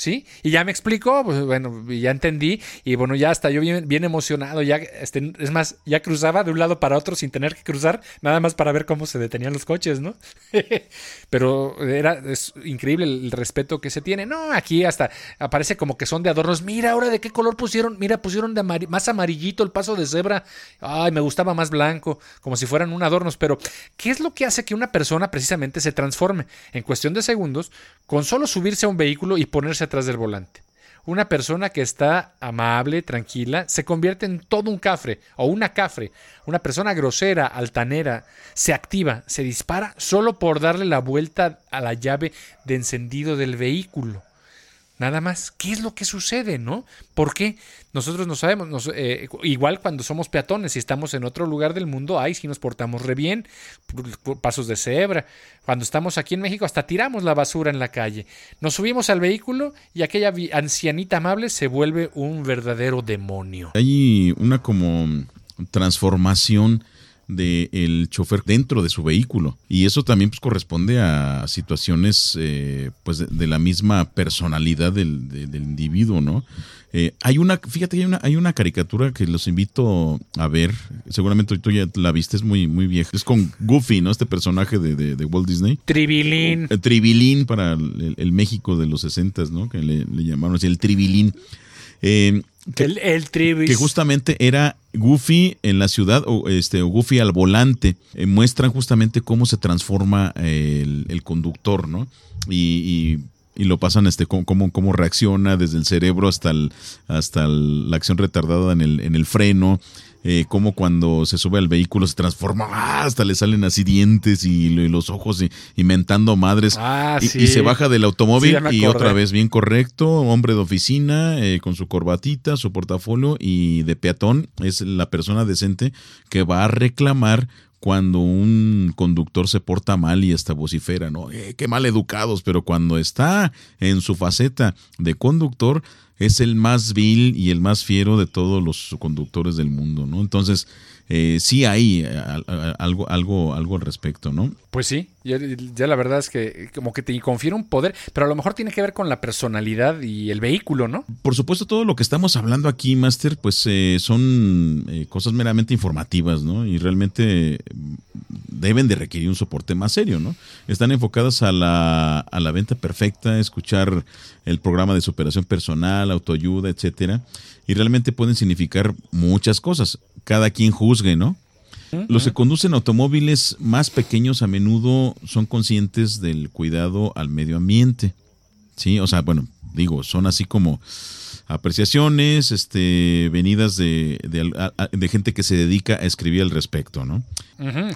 ¿Sí? Y ya me explicó, pues bueno, ya entendí y bueno, ya hasta yo bien, emocionado, ya, este, es más, ya cruzaba de un lado para otro sin tener que cruzar, nada más para ver cómo se detenían los coches, ¿no? <laughs> Pero era es increíble el respeto que se tiene. No, aquí hasta aparece como que son de adornos. Mira, ahora de qué color pusieron, mira, pusieron de más amarillito el paso de cebra. Ay, me gustaba más blanco, como si fueran un adornos. Pero, ¿qué es lo que hace que una persona precisamente se transforme en cuestión de segundos con solo subirse a un vehículo y ponerse atrás del volante. una persona que está amable, tranquila, se convierte en todo un cafre o una cafre. Una persona grosera, altanera, se activa, se dispara solo por darle la vuelta a la llave de encendido del vehículo. Nada más. ¿Qué es lo que sucede, no? ¿Por qué? Nosotros no sabemos. Eh, igual cuando somos peatones y estamos en otro lugar del mundo, ahí sí nos portamos re bien. Pasos de cebra. Cuando estamos aquí en México, hasta tiramos la basura en la calle. Nos subimos al vehículo y aquella ancianita amable se vuelve un verdadero demonio. Hay una como transformación del chofer dentro de su vehículo. Y eso también pues, corresponde a situaciones eh, pues de, la misma personalidad del, individuo, ¿no? Eh, hay una, fíjate, hay una, hay una caricatura que los invito a ver. Seguramente tú ya la viste, es muy, muy vieja. Es con Goofy, ¿no? Este personaje de, Walt Disney. Tribilín. El tribilín para el, México de los 60, ¿no? Que le, llamaron así, el tribilín. Eh, que, el, que justamente era Goofy en la ciudad o este Goofy al volante eh, muestran justamente cómo se transforma el, conductor no y, lo pasan este cómo, cómo reacciona desde el cerebro hasta el, hasta la acción retardada en el, en el freno eh, como cuando se sube al vehículo se transforma, ¡ah! hasta le salen así dientes y, los ojos y, mentando madres. Ah, y, se baja del automóvil y otra vez bien correcto, hombre de oficina, eh, con su corbatita, su portafolio y de peatón, es la persona decente que va a reclamar cuando un conductor se porta mal y está vocifera, ¿no? Eh, qué mal educados, pero cuando está en su faceta de conductor, es el más vil y el más fiero de todos los conductores del mundo, ¿no? Entonces, eh, sí hay eh, algo, algo, algo al respecto, ¿no? Pues sí, ya, la verdad es que como que te confiere un poder, pero a lo mejor tiene que ver con la personalidad y el vehículo, ¿no? Por supuesto, todo lo que estamos hablando aquí, Master, pues eh, son cosas meramente informativas, ¿no? Y realmente deben de requerir un soporte más serio, ¿no? Están enfocadas a la, a la venta perfecta, escuchar el programa de superación personal, autoayuda, etcétera, y realmente pueden significar muchas cosas. Cada quien juzgue, ¿no? Los que conducen automóviles más pequeños a menudo son conscientes del cuidado al medio ambiente. Sí, o sea, bueno, digo, son así como apreciaciones, este, venidas de, de, gente que se dedica a escribir al respecto, ¿no?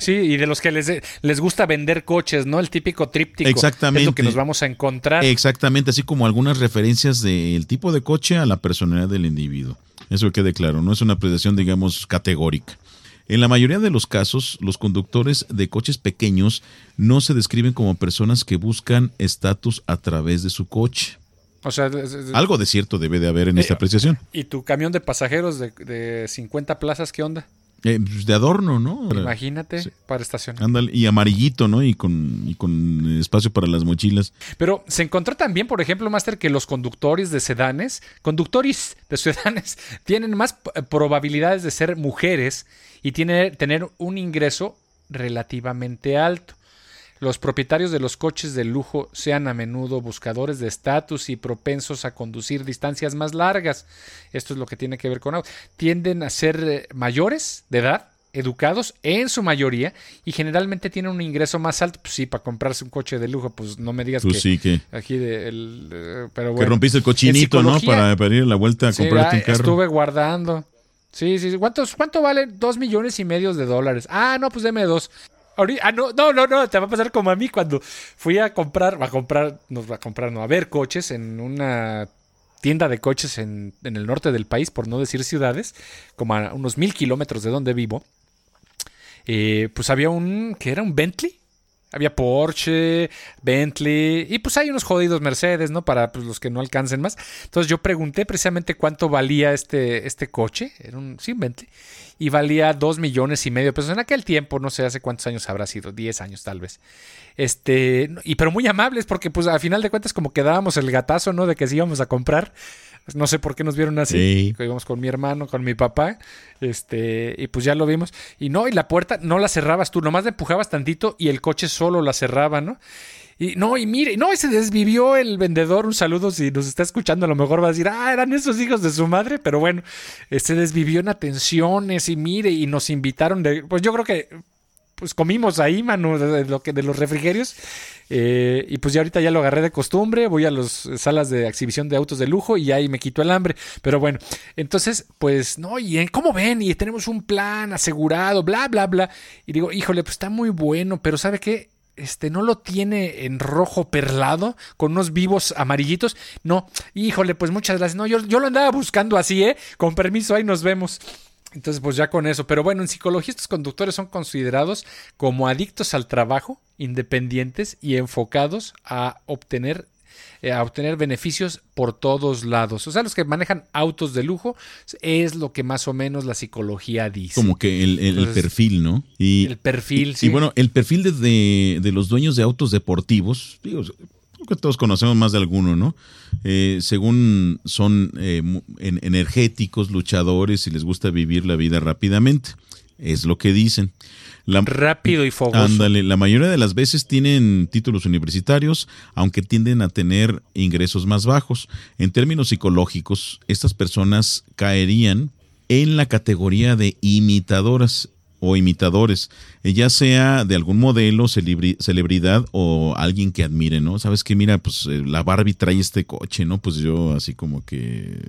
Sí, y de los que les, les gusta vender coches, ¿no? El típico tríptico. Exactamente. Es lo que nos vamos a encontrar. Exactamente, así como algunas referencias del tipo de coche a la personalidad del individuo. Eso quede claro, no es una apreciación, digamos, categórica. En la mayoría de los casos, los conductores de coches pequeños no se describen como personas que buscan estatus a través de su coche. O sea, algo de cierto debe de haber en esta eh, apreciación. ¿Y tu camión de pasajeros de, de 50 plazas qué onda? Eh, pues, de adorno, ¿no? Imagínate, para estacionar. Ándale, y amarillito, ¿no? Y con, y con espacio para las mochilas. Pero se encontró también, por ejemplo, Master, que los conductores de sedanes, conductores de sedanes, <laughs> tienen más probabilidades de ser mujeres y tienen, tener un ingreso relativamente alto. Los propietarios de los coches de lujo sean a menudo buscadores de estatus y propensos a conducir distancias más largas. Esto es lo que tiene que ver con Tienden a ser eh, mayores de edad, educados en su mayoría y generalmente tienen un ingreso más alto. Pues sí, para comprarse un coche de lujo, pues no me digas pues que, sí, que aquí de, el, eh, pero que rompiste el cochinito, ¿no? Para, ir la vuelta a comprarte un carro. Estuve guardando. Sí, sí, ¿Cuántos, ¿Cuánto vale? Dos millones y medio de dólares. Ah, no, pues deme dos. Ah, no, no, no, no, te va a pasar como a mí cuando fui a comprar, a comprar, nos va a comprar, no, a ver coches en una tienda de coches en, en el norte del país, por no decir ciudades, como a unos mil kilómetros de donde vivo. Eh, pues había un, que era un Bentley, había Porsche, Bentley y pues hay unos jodidos Mercedes, ¿no? Para pues, los que no alcancen más. Entonces yo pregunté precisamente cuánto valía este, este coche, era un, sí, Bentley, y valía dos millones y medio de pesos en aquel tiempo, no sé hace cuántos años habrá sido, 10 años tal vez. Este, y pero muy amables porque pues al final de cuentas como que dábamos el gatazo, ¿no? De que sí íbamos a comprar. <laughs> No sé por qué nos vieron así. Íbamos con mi hermano, con mi papá. Este, y pues ya lo vimos. Y no, y la puerta no la cerrabas tú, nomás le empujabas tantito y el coche solo la cerraba, ¿no? Y no, y mire, no, y se desvivió el vendedor. Un saludo si nos está escuchando, a lo mejor va a decir, ah, eran esos hijos de su madre, pero bueno, se desvivió en atenciones y mire, y nos invitaron de, pues yo creo que pues comimos ahí, mano, de, lo que, de los refrigerios. Eh, y pues ya ahorita ya lo agarré de costumbre, voy a las salas de exhibición de autos de lujo y ahí me quito el hambre. Pero bueno, entonces, pues no, y ¿cómo ven? Y tenemos un plan asegurado, bla, bla, bla. Y digo, híjole, pues está muy bueno, pero ¿sabe qué? Este no lo tiene en rojo perlado, con unos vivos amarillitos. No, híjole, pues muchas gracias. No, yo, yo lo andaba buscando así, ¿eh? Con permiso, ahí nos vemos. Entonces, pues ya con eso. Pero bueno, en psicología estos conductores son considerados como adictos al trabajo, independientes y enfocados a obtener eh, a obtener beneficios por todos lados. O sea, los que manejan autos de lujo es lo que más o menos la psicología dice. Como que el, perfil, ¿no? Y, el perfil, sí. Y bueno, el perfil de, de, los dueños de autos deportivos, digo, que todos conocemos más de alguno, ¿no? Eh, según son eh, energéticos, luchadores y les gusta vivir la vida rápidamente. Es lo que dicen. Rápido y fogoso. Ándale, la mayoría de las veces tienen títulos universitarios, aunque tienden a tener ingresos más bajos. En términos psicológicos, estas personas caerían en la categoría de imitadoras o imitadores, eh, ya sea de algún modelo, celebridad o alguien que admire, ¿no? Sabes que mira, pues eh, la Barbie trae este coche, ¿no? Pues yo así como que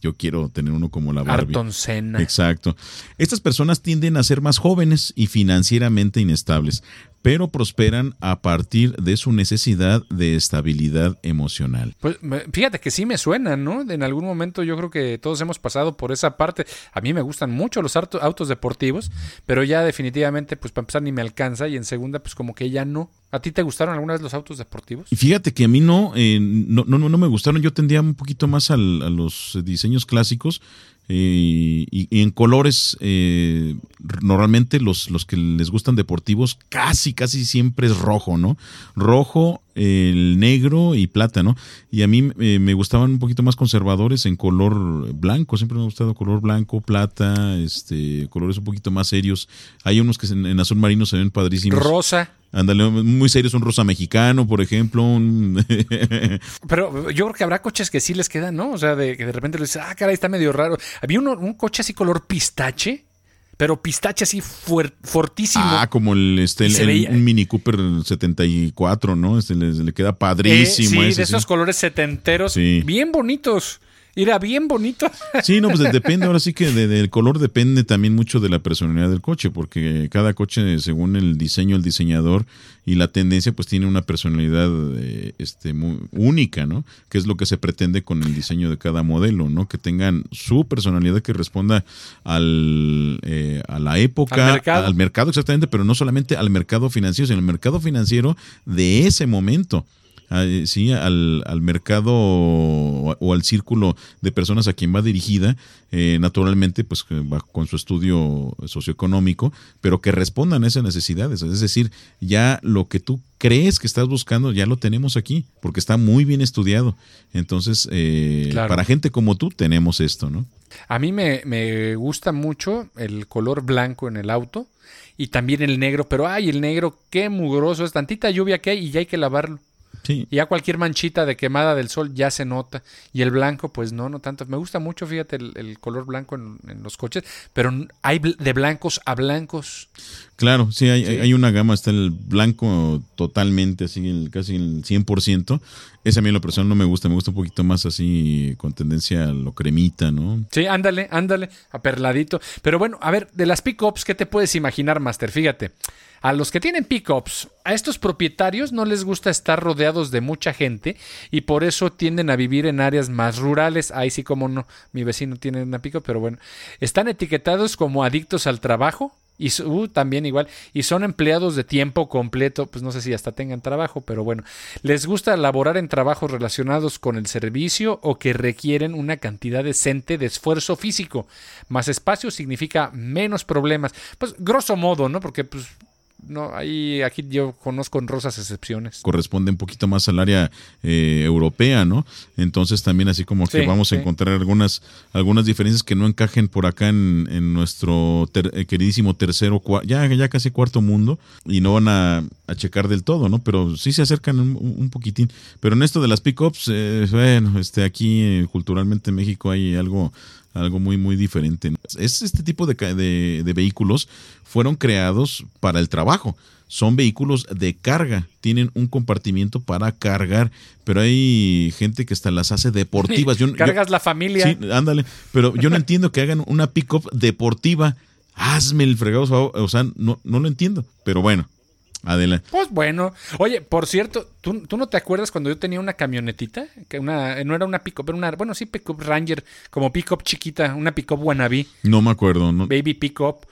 yo quiero tener uno como la Barbie. Arton Senna. Exacto. Estas personas tienden a ser más jóvenes y financieramente inestables, pero prosperan a partir de su necesidad de estabilidad emocional. Pues fíjate que sí me suena, ¿no? En algún momento yo creo que todos hemos pasado por esa parte. A mí me gustan mucho los autos deportivos, pero ya definitivamente, pues para empezar ni me alcanza y en segunda, pues como que ya no. ¿A ti te gustaron alguna vez los autos deportivos? Y fíjate que a mí no, eh, no, no, no, me gustaron. Yo tendía un poquito más a los diseños clásicos. Eh, y, en colores, eh, normalmente los, los que les gustan deportivos, casi, casi siempre es rojo, ¿no? Rojo, el negro y plata, ¿no? Y a mí eh, me gustaban un poquito más conservadores en color blanco, siempre me ha gustado color blanco, plata, este, colores un poquito más serios. Hay unos que en azul marino se ven padrísimos. Rosa. Ándale, muy serios, un rosa mexicano, por ejemplo. <laughs> Pero yo creo que habrá coches que sí les quedan, ¿no? O sea, de que de repente le dices, ah, caray, está medio raro. Había un coche así color pistache, pero pistache así fortísimo. Ah, como el, este, un Mini Cooper 74, ¿no? Este le, queda padrísimo. Eh, sí, de esos colores setenteros, bien bonitos. Era bien bonito. <laughs> Sí, no, pues depende, ahora sí que del color depende también mucho de la personalidad del coche, porque cada coche, según el diseño, el diseñador y la tendencia, pues tiene una personalidad eh, este, muy única, ¿no? Que es lo que se pretende con el diseño de cada modelo, ¿no? Que tengan su personalidad que responda al, eh, a la época, al mercado. al mercado exactamente, pero no solamente al mercado financiero, sino al mercado financiero de ese momento sí, al, al mercado o, al círculo de personas a quien va dirigida, eh, naturalmente, pues va con su estudio socioeconómico, pero que respondan a esas necesidades. Es decir, ya lo que tú crees que estás buscando, ya lo tenemos aquí, porque está muy bien estudiado. Entonces, eh, para gente como tú, tenemos esto, ¿no? A mí me, me gusta mucho el color blanco en el auto y también el negro, pero ay, el negro, qué mugroso es, tantita lluvia que hay y ya hay que lavarlo. Y ya cualquier manchita de quemada del sol ya se nota. Y el blanco, pues no, no tanto. Me gusta mucho, fíjate, el, color blanco en, los coches, pero hay de blancos a blancos. Claro, sí, hay, hay una gama, está el blanco totalmente, así, el, casi el 100%. Ese a mí en lo personal no me gusta, me gusta un poquito más así, con tendencia a lo cremita, ¿no? Sí, ándale, ándale, aperladito. Pero bueno, a ver, de las pickups, ¿qué te puedes imaginar, Master? Fíjate. A los que tienen pickups, a estos propietarios no les gusta estar rodeados de mucha gente y por eso tienden a vivir en áreas más rurales. Ahí sí como no, mi vecino tiene una pickup, pero bueno, están etiquetados como adictos al trabajo, y uh, también igual, y son empleados de tiempo completo, pues no sé si hasta tengan trabajo, pero bueno, les gusta laborar en trabajos relacionados con el servicio o que requieren una cantidad decente de esfuerzo físico. Más espacio significa menos problemas. Pues grosso modo, ¿no? Porque pues no, ahí aquí yo conozco en rosas excepciones. Corresponde un poquito más al área eh, europea, ¿no? Entonces también así como que vamos a encontrar algunas, algunas diferencias que no encajen por acá en, nuestro eh, queridísimo tercero, ya, ya casi cuarto mundo, y no van a, checar del todo, ¿no? Pero sí se acercan un, poquitín. Pero en esto de las pickups, eh, bueno, este, aquí culturalmente en México hay algo algo muy, muy diferente. Es este tipo de, de, de vehículos fueron creados para el trabajo son vehículos de carga, tienen un compartimiento para cargar, pero hay gente que hasta las hace deportivas. Yo, Cargas la familia. Sí, ándale, pero yo no entiendo que hagan una pick-up deportiva. Hazme el fregado, o sea, no, no lo entiendo, pero bueno. Adelante. Pues bueno. Oye, por cierto, ¿tú, ¿tú, no te acuerdas cuando yo tenía una camionetita? Que una, no era una pick-up, era una, bueno, sí, pick-up Ranger, como pick-up chiquita, una pick-up wannabe. No me acuerdo. No. Baby pick-up.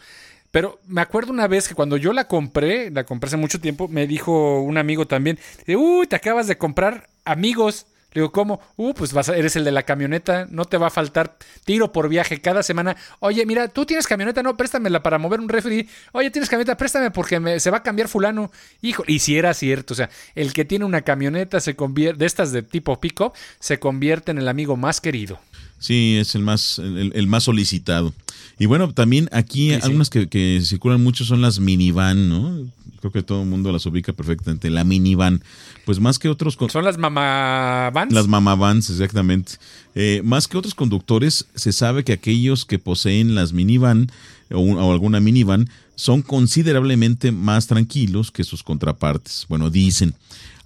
Pero me acuerdo una vez que cuando yo la compré, la compré hace mucho tiempo, me dijo un amigo también, uy, te acabas de comprar amigos. Le digo, ¿cómo? Uh, pues vas a, eres el de la camioneta, no te va a faltar tiro por viaje cada semana. Oye, mira, tú tienes camioneta, no, préstamela para mover un refri. Oye, tienes camioneta, préstame porque se va a cambiar fulano. Hijo, y si era cierto, o sea, el que tiene una camioneta se convierte, de estas de tipo pico, se convierte en el amigo más querido. Sí, es el más, el más solicitado. Y bueno, también aquí sí, algunas que, que, circulan mucho son las minivan, ¿no? Creo que todo el mundo las ubica perfectamente. La minivan, pues más que otros... Son las mamavans. Las mamavans, exactamente. Eh, más que otros conductores, se sabe que aquellos que poseen las minivan o, o alguna minivan son considerablemente más tranquilos que sus contrapartes. Bueno, dicen.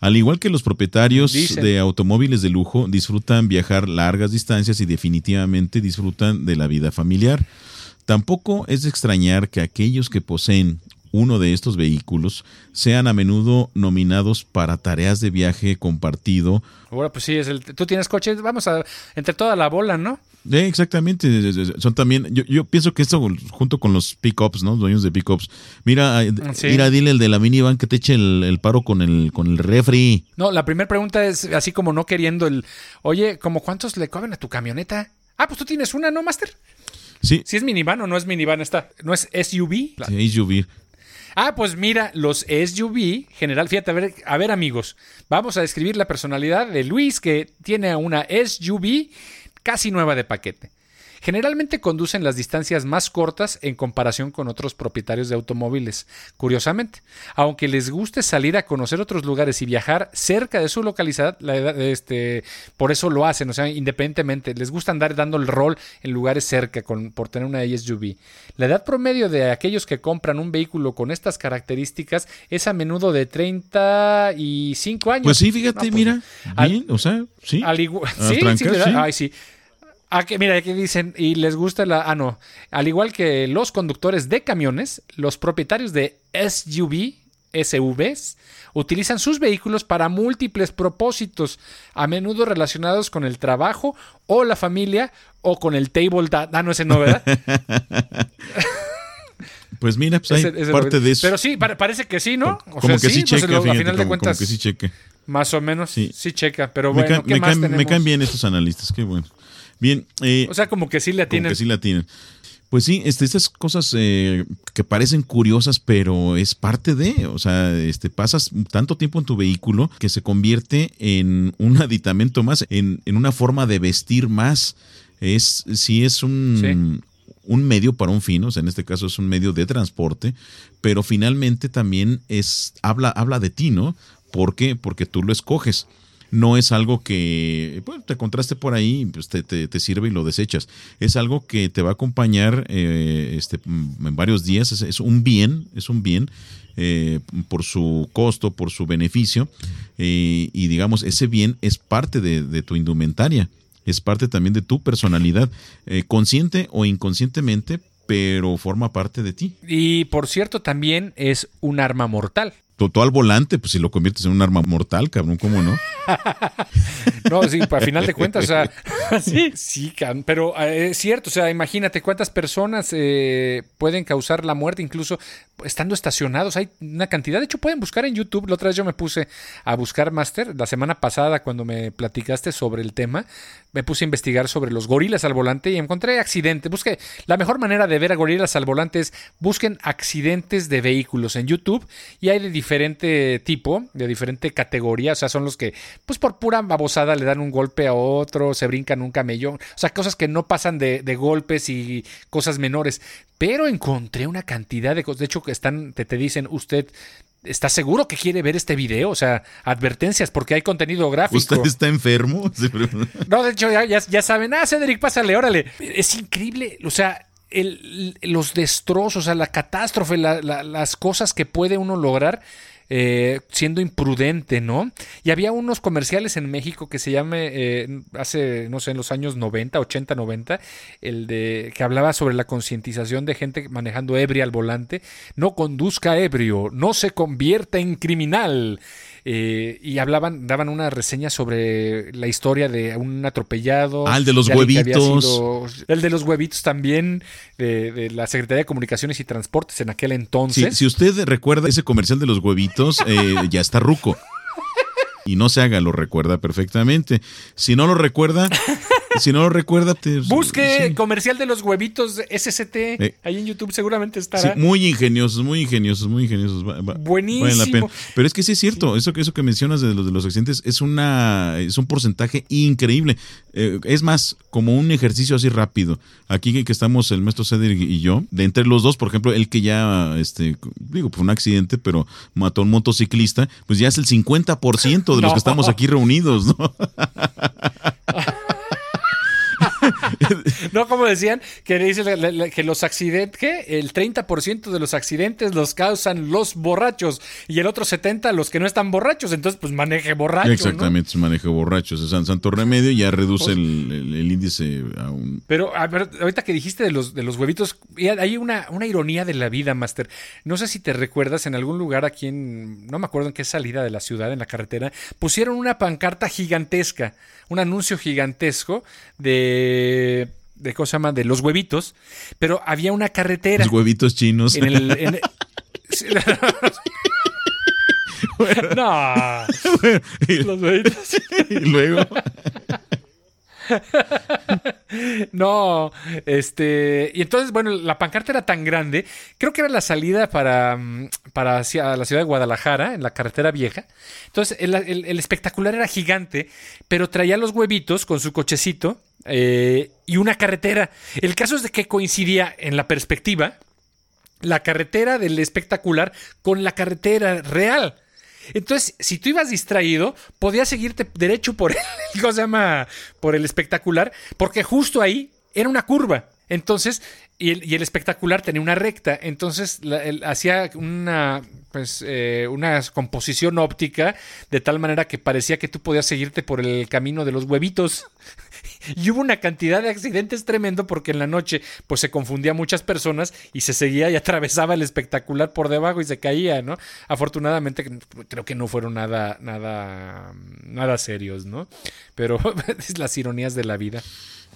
Al igual que los propietarios Dicen. de automóviles de lujo, disfrutan viajar largas distancias y definitivamente disfrutan de la vida familiar. Tampoco es de extrañar que aquellos que poseen uno de estos vehículos sean a menudo nominados para tareas de viaje compartido. Bueno, pues sí, es el, tú tienes coche, vamos a entre toda la bola, ¿no? Eh, exactamente, son también, yo, yo, pienso que esto junto con los pickups, ¿no? Dueños de pickups. Mira, sí. mira, dile el de la minivan que te eche el, el, paro con el, con el refri. No, la primera pregunta es así como no queriendo el, oye, ¿como cuántos le caben a tu camioneta? Ah, pues tú tienes una, ¿no, Master? Sí. Si es minivan o no es minivan esta, ¿no es SUV? Sí, SUV. Ah, pues mira, los SUV, general, fíjate, a ver, a ver amigos, vamos a describir la personalidad de Luis que tiene una SUV casi nueva de paquete. Generalmente conducen las distancias más cortas en comparación con otros propietarios de automóviles. Curiosamente, aunque les guste salir a conocer otros lugares y viajar cerca de su localidad, la edad, este, por eso lo hacen, o sea, independientemente, les gusta andar dando el rol en lugares cerca con, por tener una SUV. La edad promedio de aquellos que compran un vehículo con estas características es a menudo de 35 años. Pues sí, fíjate, no, pues, mira, bien, o sea, sí. Al igual, <laughs> sí, sí, sí, Ay, sí. Aquí, mira, aquí dicen, y les gusta la. Ah, no. Al igual que los conductores de camiones, los propietarios de SUV, SUVs, utilizan sus vehículos para múltiples propósitos, a menudo relacionados con el trabajo o la familia o con el table. Ah, no, ese no, ¿verdad? <laughs> Pues mira, pues hay ese, ese parte de eso. Pero sí, parece que sí, ¿no? O como sea, que sí, checa, pues, a final como, de cuentas. Como que sí cheque. Más o menos, sí, sí checa. Pero bueno, me, ca ¿qué me, más caen, me caen bien estos analistas, qué bueno. Bien. Eh, o sea, como que sí le atienen. Como que sí le atienen. Pues sí, este, estas cosas eh, que parecen curiosas, pero es parte de, o sea, este, pasas tanto tiempo en tu vehículo que se convierte en un <laughs> aditamento más, en, en una forma de vestir más. Es, sí es un, sí. un medio para un fin, o sea, en este caso es un medio de transporte, pero finalmente también es, habla, habla de ti, ¿no? ¿Por qué? Porque tú lo escoges no es algo que pues, te contraste por ahí, pues te, te, sirve y lo desechas. Es algo que te va a acompañar eh, este, en varios días, es, un bien, es un bien eh, por su costo, por su beneficio, eh, y digamos, ese bien es parte de, de, tu indumentaria, es parte también de tu personalidad, eh, consciente o inconscientemente, pero forma parte de ti. Y por cierto, también es un arma mortal tú al volante, pues si lo conviertes en un arma mortal, cabrón, ¿cómo no? <laughs> no, sí, a final de cuentas, o sea, <laughs> sí, sí, pero eh, es cierto, o sea, imagínate cuántas personas eh, pueden causar la muerte, incluso estando estacionados, hay una cantidad, de hecho pueden buscar en YouTube, la otra vez yo me puse a buscar Master, la semana pasada cuando me platicaste sobre el tema, me puse a investigar sobre los gorilas al volante y encontré accidentes, busqué, la mejor manera de ver a gorilas al volante es busquen accidentes de vehículos en YouTube y hay de diferente tipo, de diferente categoría, o sea, son los que, pues por pura babosada le dan un golpe a otro, se brincan un camellón, o sea, cosas que no pasan de, de golpes y cosas menores, pero encontré una cantidad de cosas, de hecho, que están, te, te dicen, usted ¿Estás seguro que quiere ver este video? O sea, advertencias porque hay contenido gráfico. ¿Usted está enfermo? <laughs> no, de hecho, ya, ya, saben. Ah, Cedric, pásale, órale. Es increíble. O sea, los destrozos, o sea, la catástrofe, las cosas que puede uno lograr eh, siendo imprudente, ¿no? Y había unos comerciales en México que se llame, eh, hace, no sé, en los años 90, 80, 90, el de que hablaba sobre la concientización de gente manejando ebria al volante. No conduzca ebrio, no se convierta en criminal. Eh, y hablaban, daban una reseña sobre la historia de un atropellado. Ah, el de los huevitos. el de los huevitos también, de, la Secretaría de Comunicaciones y Transportes en aquel entonces. si usted recuerda ese comercial de los huevitos, eh, ya está ruco. Y no se haga, lo recuerda perfectamente. Si no lo recuerda, si no lo recuerda, te, busque comercial de los huevitos SCT. Eh. ahí en YouTube seguramente estará. muy ingeniosos, muy ingeniosos, muy ingeniosos. Buenísimo. Pero es que sí es cierto, eso, eso que mencionas de los de los accidentes es una es un porcentaje increíble. Eh, es más, como un ejercicio así rápido. Aquí que estamos el maestro Cedric y yo, de entre los dos, por ejemplo, el que ya, este, digo, fue un accidente, pero mató a un motociclista, pues ya es el 50% de los <laughs> que estamos aquí reunidos, ¿no? <laughs> <laughs> no, como decían, que dice que los accidentes, que el 30% de los accidentes los causan los borrachos y el otro 70% los que no están borrachos. Entonces, pues maneje borracho. Exactamente, maneje borrachos. Es santo remedio y ya reduce pues el, índice a un. Pero, a ver, ahorita que dijiste de los, de los huevitos, hay una, una ironía de la vida, Master. No sé si te recuerdas en algún lugar aquí en. No me acuerdo en qué salida de la ciudad, en la carretera, pusieron una pancarta gigantesca, un anuncio gigantesco de de cosa llama de los huevitos, pero había una carretera. Los huevitos chinos. En el, <laughs> no. los huevitos. <laughs> y luego. no, este, y entonces, bueno, la pancarta era tan grande, creo que era la salida para, para hacia la ciudad de Guadalajara, en la carretera vieja. Entonces, el, espectacular era gigante, pero traía los huevitos con su cochecito eh, y una carretera. El caso es de que coincidía en la perspectiva la carretera del espectacular con la carretera real. Entonces, si tú ibas distraído, podías seguirte derecho por el, <laughs> ¿cómo se llama? Por el espectacular, porque justo ahí era una curva. Entonces, y el, espectacular tenía una recta. Entonces, hacía una, pues, eh, una composición óptica de tal manera que parecía que tú podías seguirte por el camino de los huevitos. <laughs> <laughs> y hubo una cantidad de accidentes tremendo porque en la noche pues se confundía muchas personas y se seguía y <laughs> atravesaba el espectacular por debajo y se caía, ¿no? Afortunadamente creo que no fueron nada nada nada serios, ¿no? Pero <laughs> es las ironías de la vida.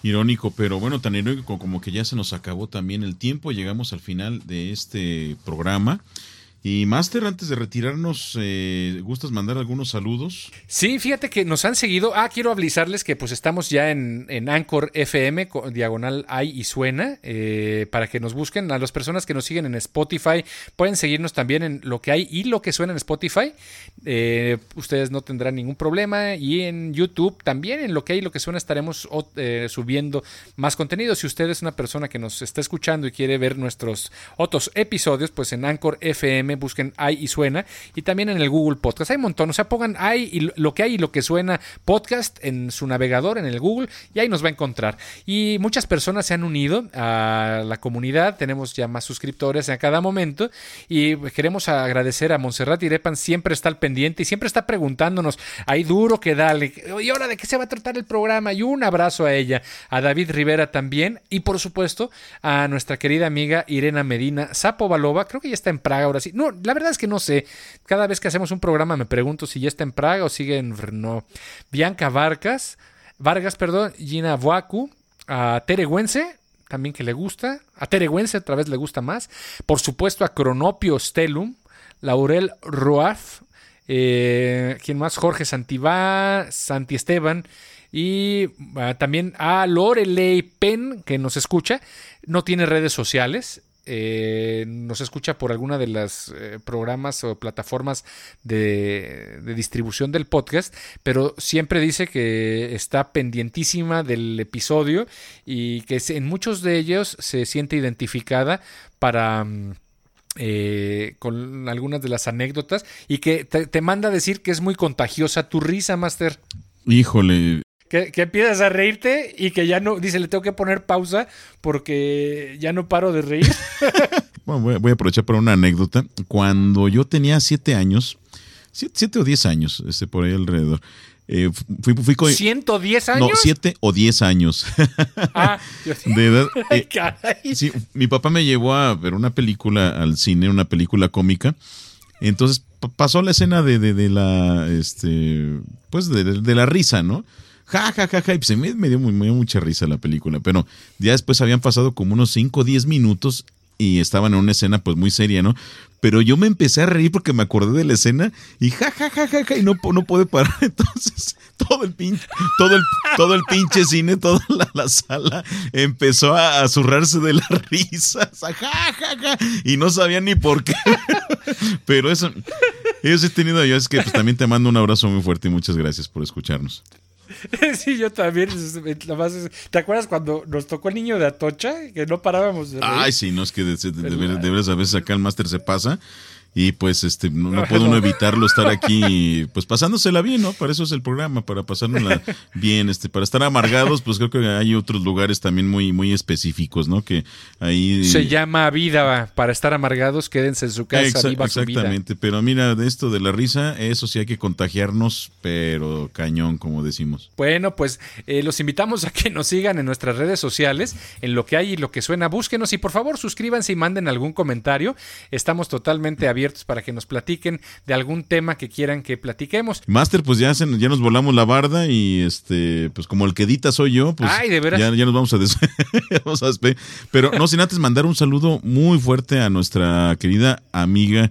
Irónico, pero bueno, tan irónico como que ya se nos acabó también el tiempo, llegamos al final de este programa. Y Master, antes de retirarnos, eh, ¿gustas mandar algunos saludos? Sí, fíjate que nos han seguido. Ah, quiero avisarles que pues estamos ya en, en Anchor FM, diagonal hay y suena, eh, para que nos busquen. A las personas que nos siguen en Spotify, pueden seguirnos también en lo que hay y lo que suena en Spotify. Eh, ustedes no tendrán ningún problema. Y en YouTube también, en lo que hay y lo que suena, estaremos subiendo más contenido. Si usted es una persona que nos está escuchando y quiere ver nuestros otros episodios, pues en Anchor FM busquen hay y suena. Y también en el Google Podcast. Hay un montón. O sea, pongan hay y lo que hay y lo que suena podcast en su navegador, en el Google, y ahí nos va a encontrar. Y muchas personas se han unido a la comunidad. Tenemos ya más suscriptores a cada momento. Y queremos agradecer a Montserrat Irepan. Siempre está al pendiente y siempre está preguntándonos. Hay duro que dale. ¿Y ahora de qué se va a tratar el programa? Y un abrazo a ella. A David Rivera también. Y por supuesto a nuestra querida amiga Irena Medina Zapovalova. Creo que ya está en Praga ahora sí. No, la verdad es que no sé. Cada vez que hacemos un programa me pregunto si ya está en Praga o sigue en no. Bianca Vargas, Vargas, perdón, Gina Vuacu, a Teregüense, también que le gusta. A Teregüense otra vez le gusta más. Por supuesto a Cronopio Stelum, Laurel Roaf, eh, ¿quién más? Jorge Santibá, Santi Esteban. Y ah, también a Lorelei Pen, que nos escucha. No tiene redes sociales. Eh, nos escucha por alguna de las eh, programas o plataformas de, distribución del podcast, pero siempre dice que está pendientísima del episodio y que en muchos de ellos se siente identificada para... Mm, eh, con algunas de las anécdotas y que te, te manda a decir que es muy contagiosa tu risa, Master. Híjole, Que, que empiezas a reírte y que ya no, dice, le tengo que poner pausa porque ya no paro de reír. <laughs> Bueno, voy, a- voy a aprovechar para una anécdota. Cuando yo tenía siete años, siete, siete o diez años, este, por ahí alrededor, eh, fui, fui con... 110 años. No, siete o diez años Ah, <laughs> de edad. <laughs> Ay, Eh, caray. sí, mi papá me llevó a ver una película al cine, una película cómica. Entonces pa- pasó la escena de, de, de la, este, pues de la risa, ¿no? Ja, ja, ja, ja. Y pues me, dio, me mucha risa la película. Pero ya después habían pasado como unos 5 o 10 minutos y estaban en una escena pues muy seria, ¿no? Pero yo me empecé a reír porque me acordé de la escena y ja, ja, ja, ja, ja, y no, no pude parar. <laughs> Entonces, todo el pinche, todo el, todo el pinche cine, toda la, la sala empezó a, a zurrarse de las <laughs> risas. Ja, ja, ja, y no sabía ni por qué. <laughs> Pero eso, eso he tenido yo. Es que pues, también te mando un abrazo muy fuerte y muchas gracias por escucharnos. <laughs> Sí, yo también. ¿Te acuerdas cuando nos tocó el niño de Atocha? Que no parábamos de reír. Ay, sí, no es que de, de- de- Pero- de veras a veces acá el máster se pasa y pues este no, no puede uno evitarlo estar aquí pues pasándosela bien, ¿no? Para eso es el programa, para pasárnosla <laughs> bien, este, para estar amargados, pues creo que hay otros lugares también muy muy específicos, ¿no? Que ahí Se llama vida. Para estar amargados, quédense en su casa, Exa- viva su vida. exactamente, pero mira, de esto de la risa, eso sí hay que contagiarnos, pero cañón, como decimos. Bueno, pues eh, los invitamos a que nos sigan en nuestras redes sociales, en lo que hay y lo que suena. Búsquenos y por favor suscríbanse y manden algún comentario. Estamos totalmente abiertos <laughs> para que nos platiquen de algún tema que quieran que platiquemos. Master, pues ya, se- ya nos volamos la barda y este, pues como el que edita soy yo, pues Ay, ¿de veras? Ya, ya nos vamos a, des- <laughs> vamos a despedir. Pero no sin antes mandar un saludo muy fuerte a nuestra querida amiga,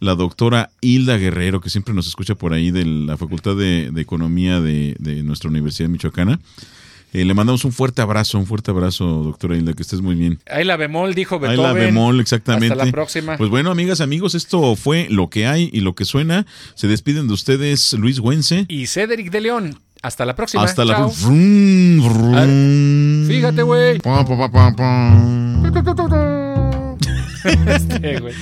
la doctora Hilda Guerrero, que siempre nos escucha por ahí de la Facultad de, de Economía de, de nuestra Universidad Michoacana. Eh, le mandamos un fuerte abrazo, un fuerte abrazo, doctora Hilda, que estés muy bien. Ahí la bemol, dijo Ahí Beethoven. la bemol, exactamente. Hasta la próxima. Pues bueno, amigas, amigos, esto fue lo que hay y lo que suena. Se despiden de ustedes Luis Güense. Y Cedric de León. Hasta la próxima. Hasta la. Vrum, vrum. Fíjate, güey. <laughs> Este, güey.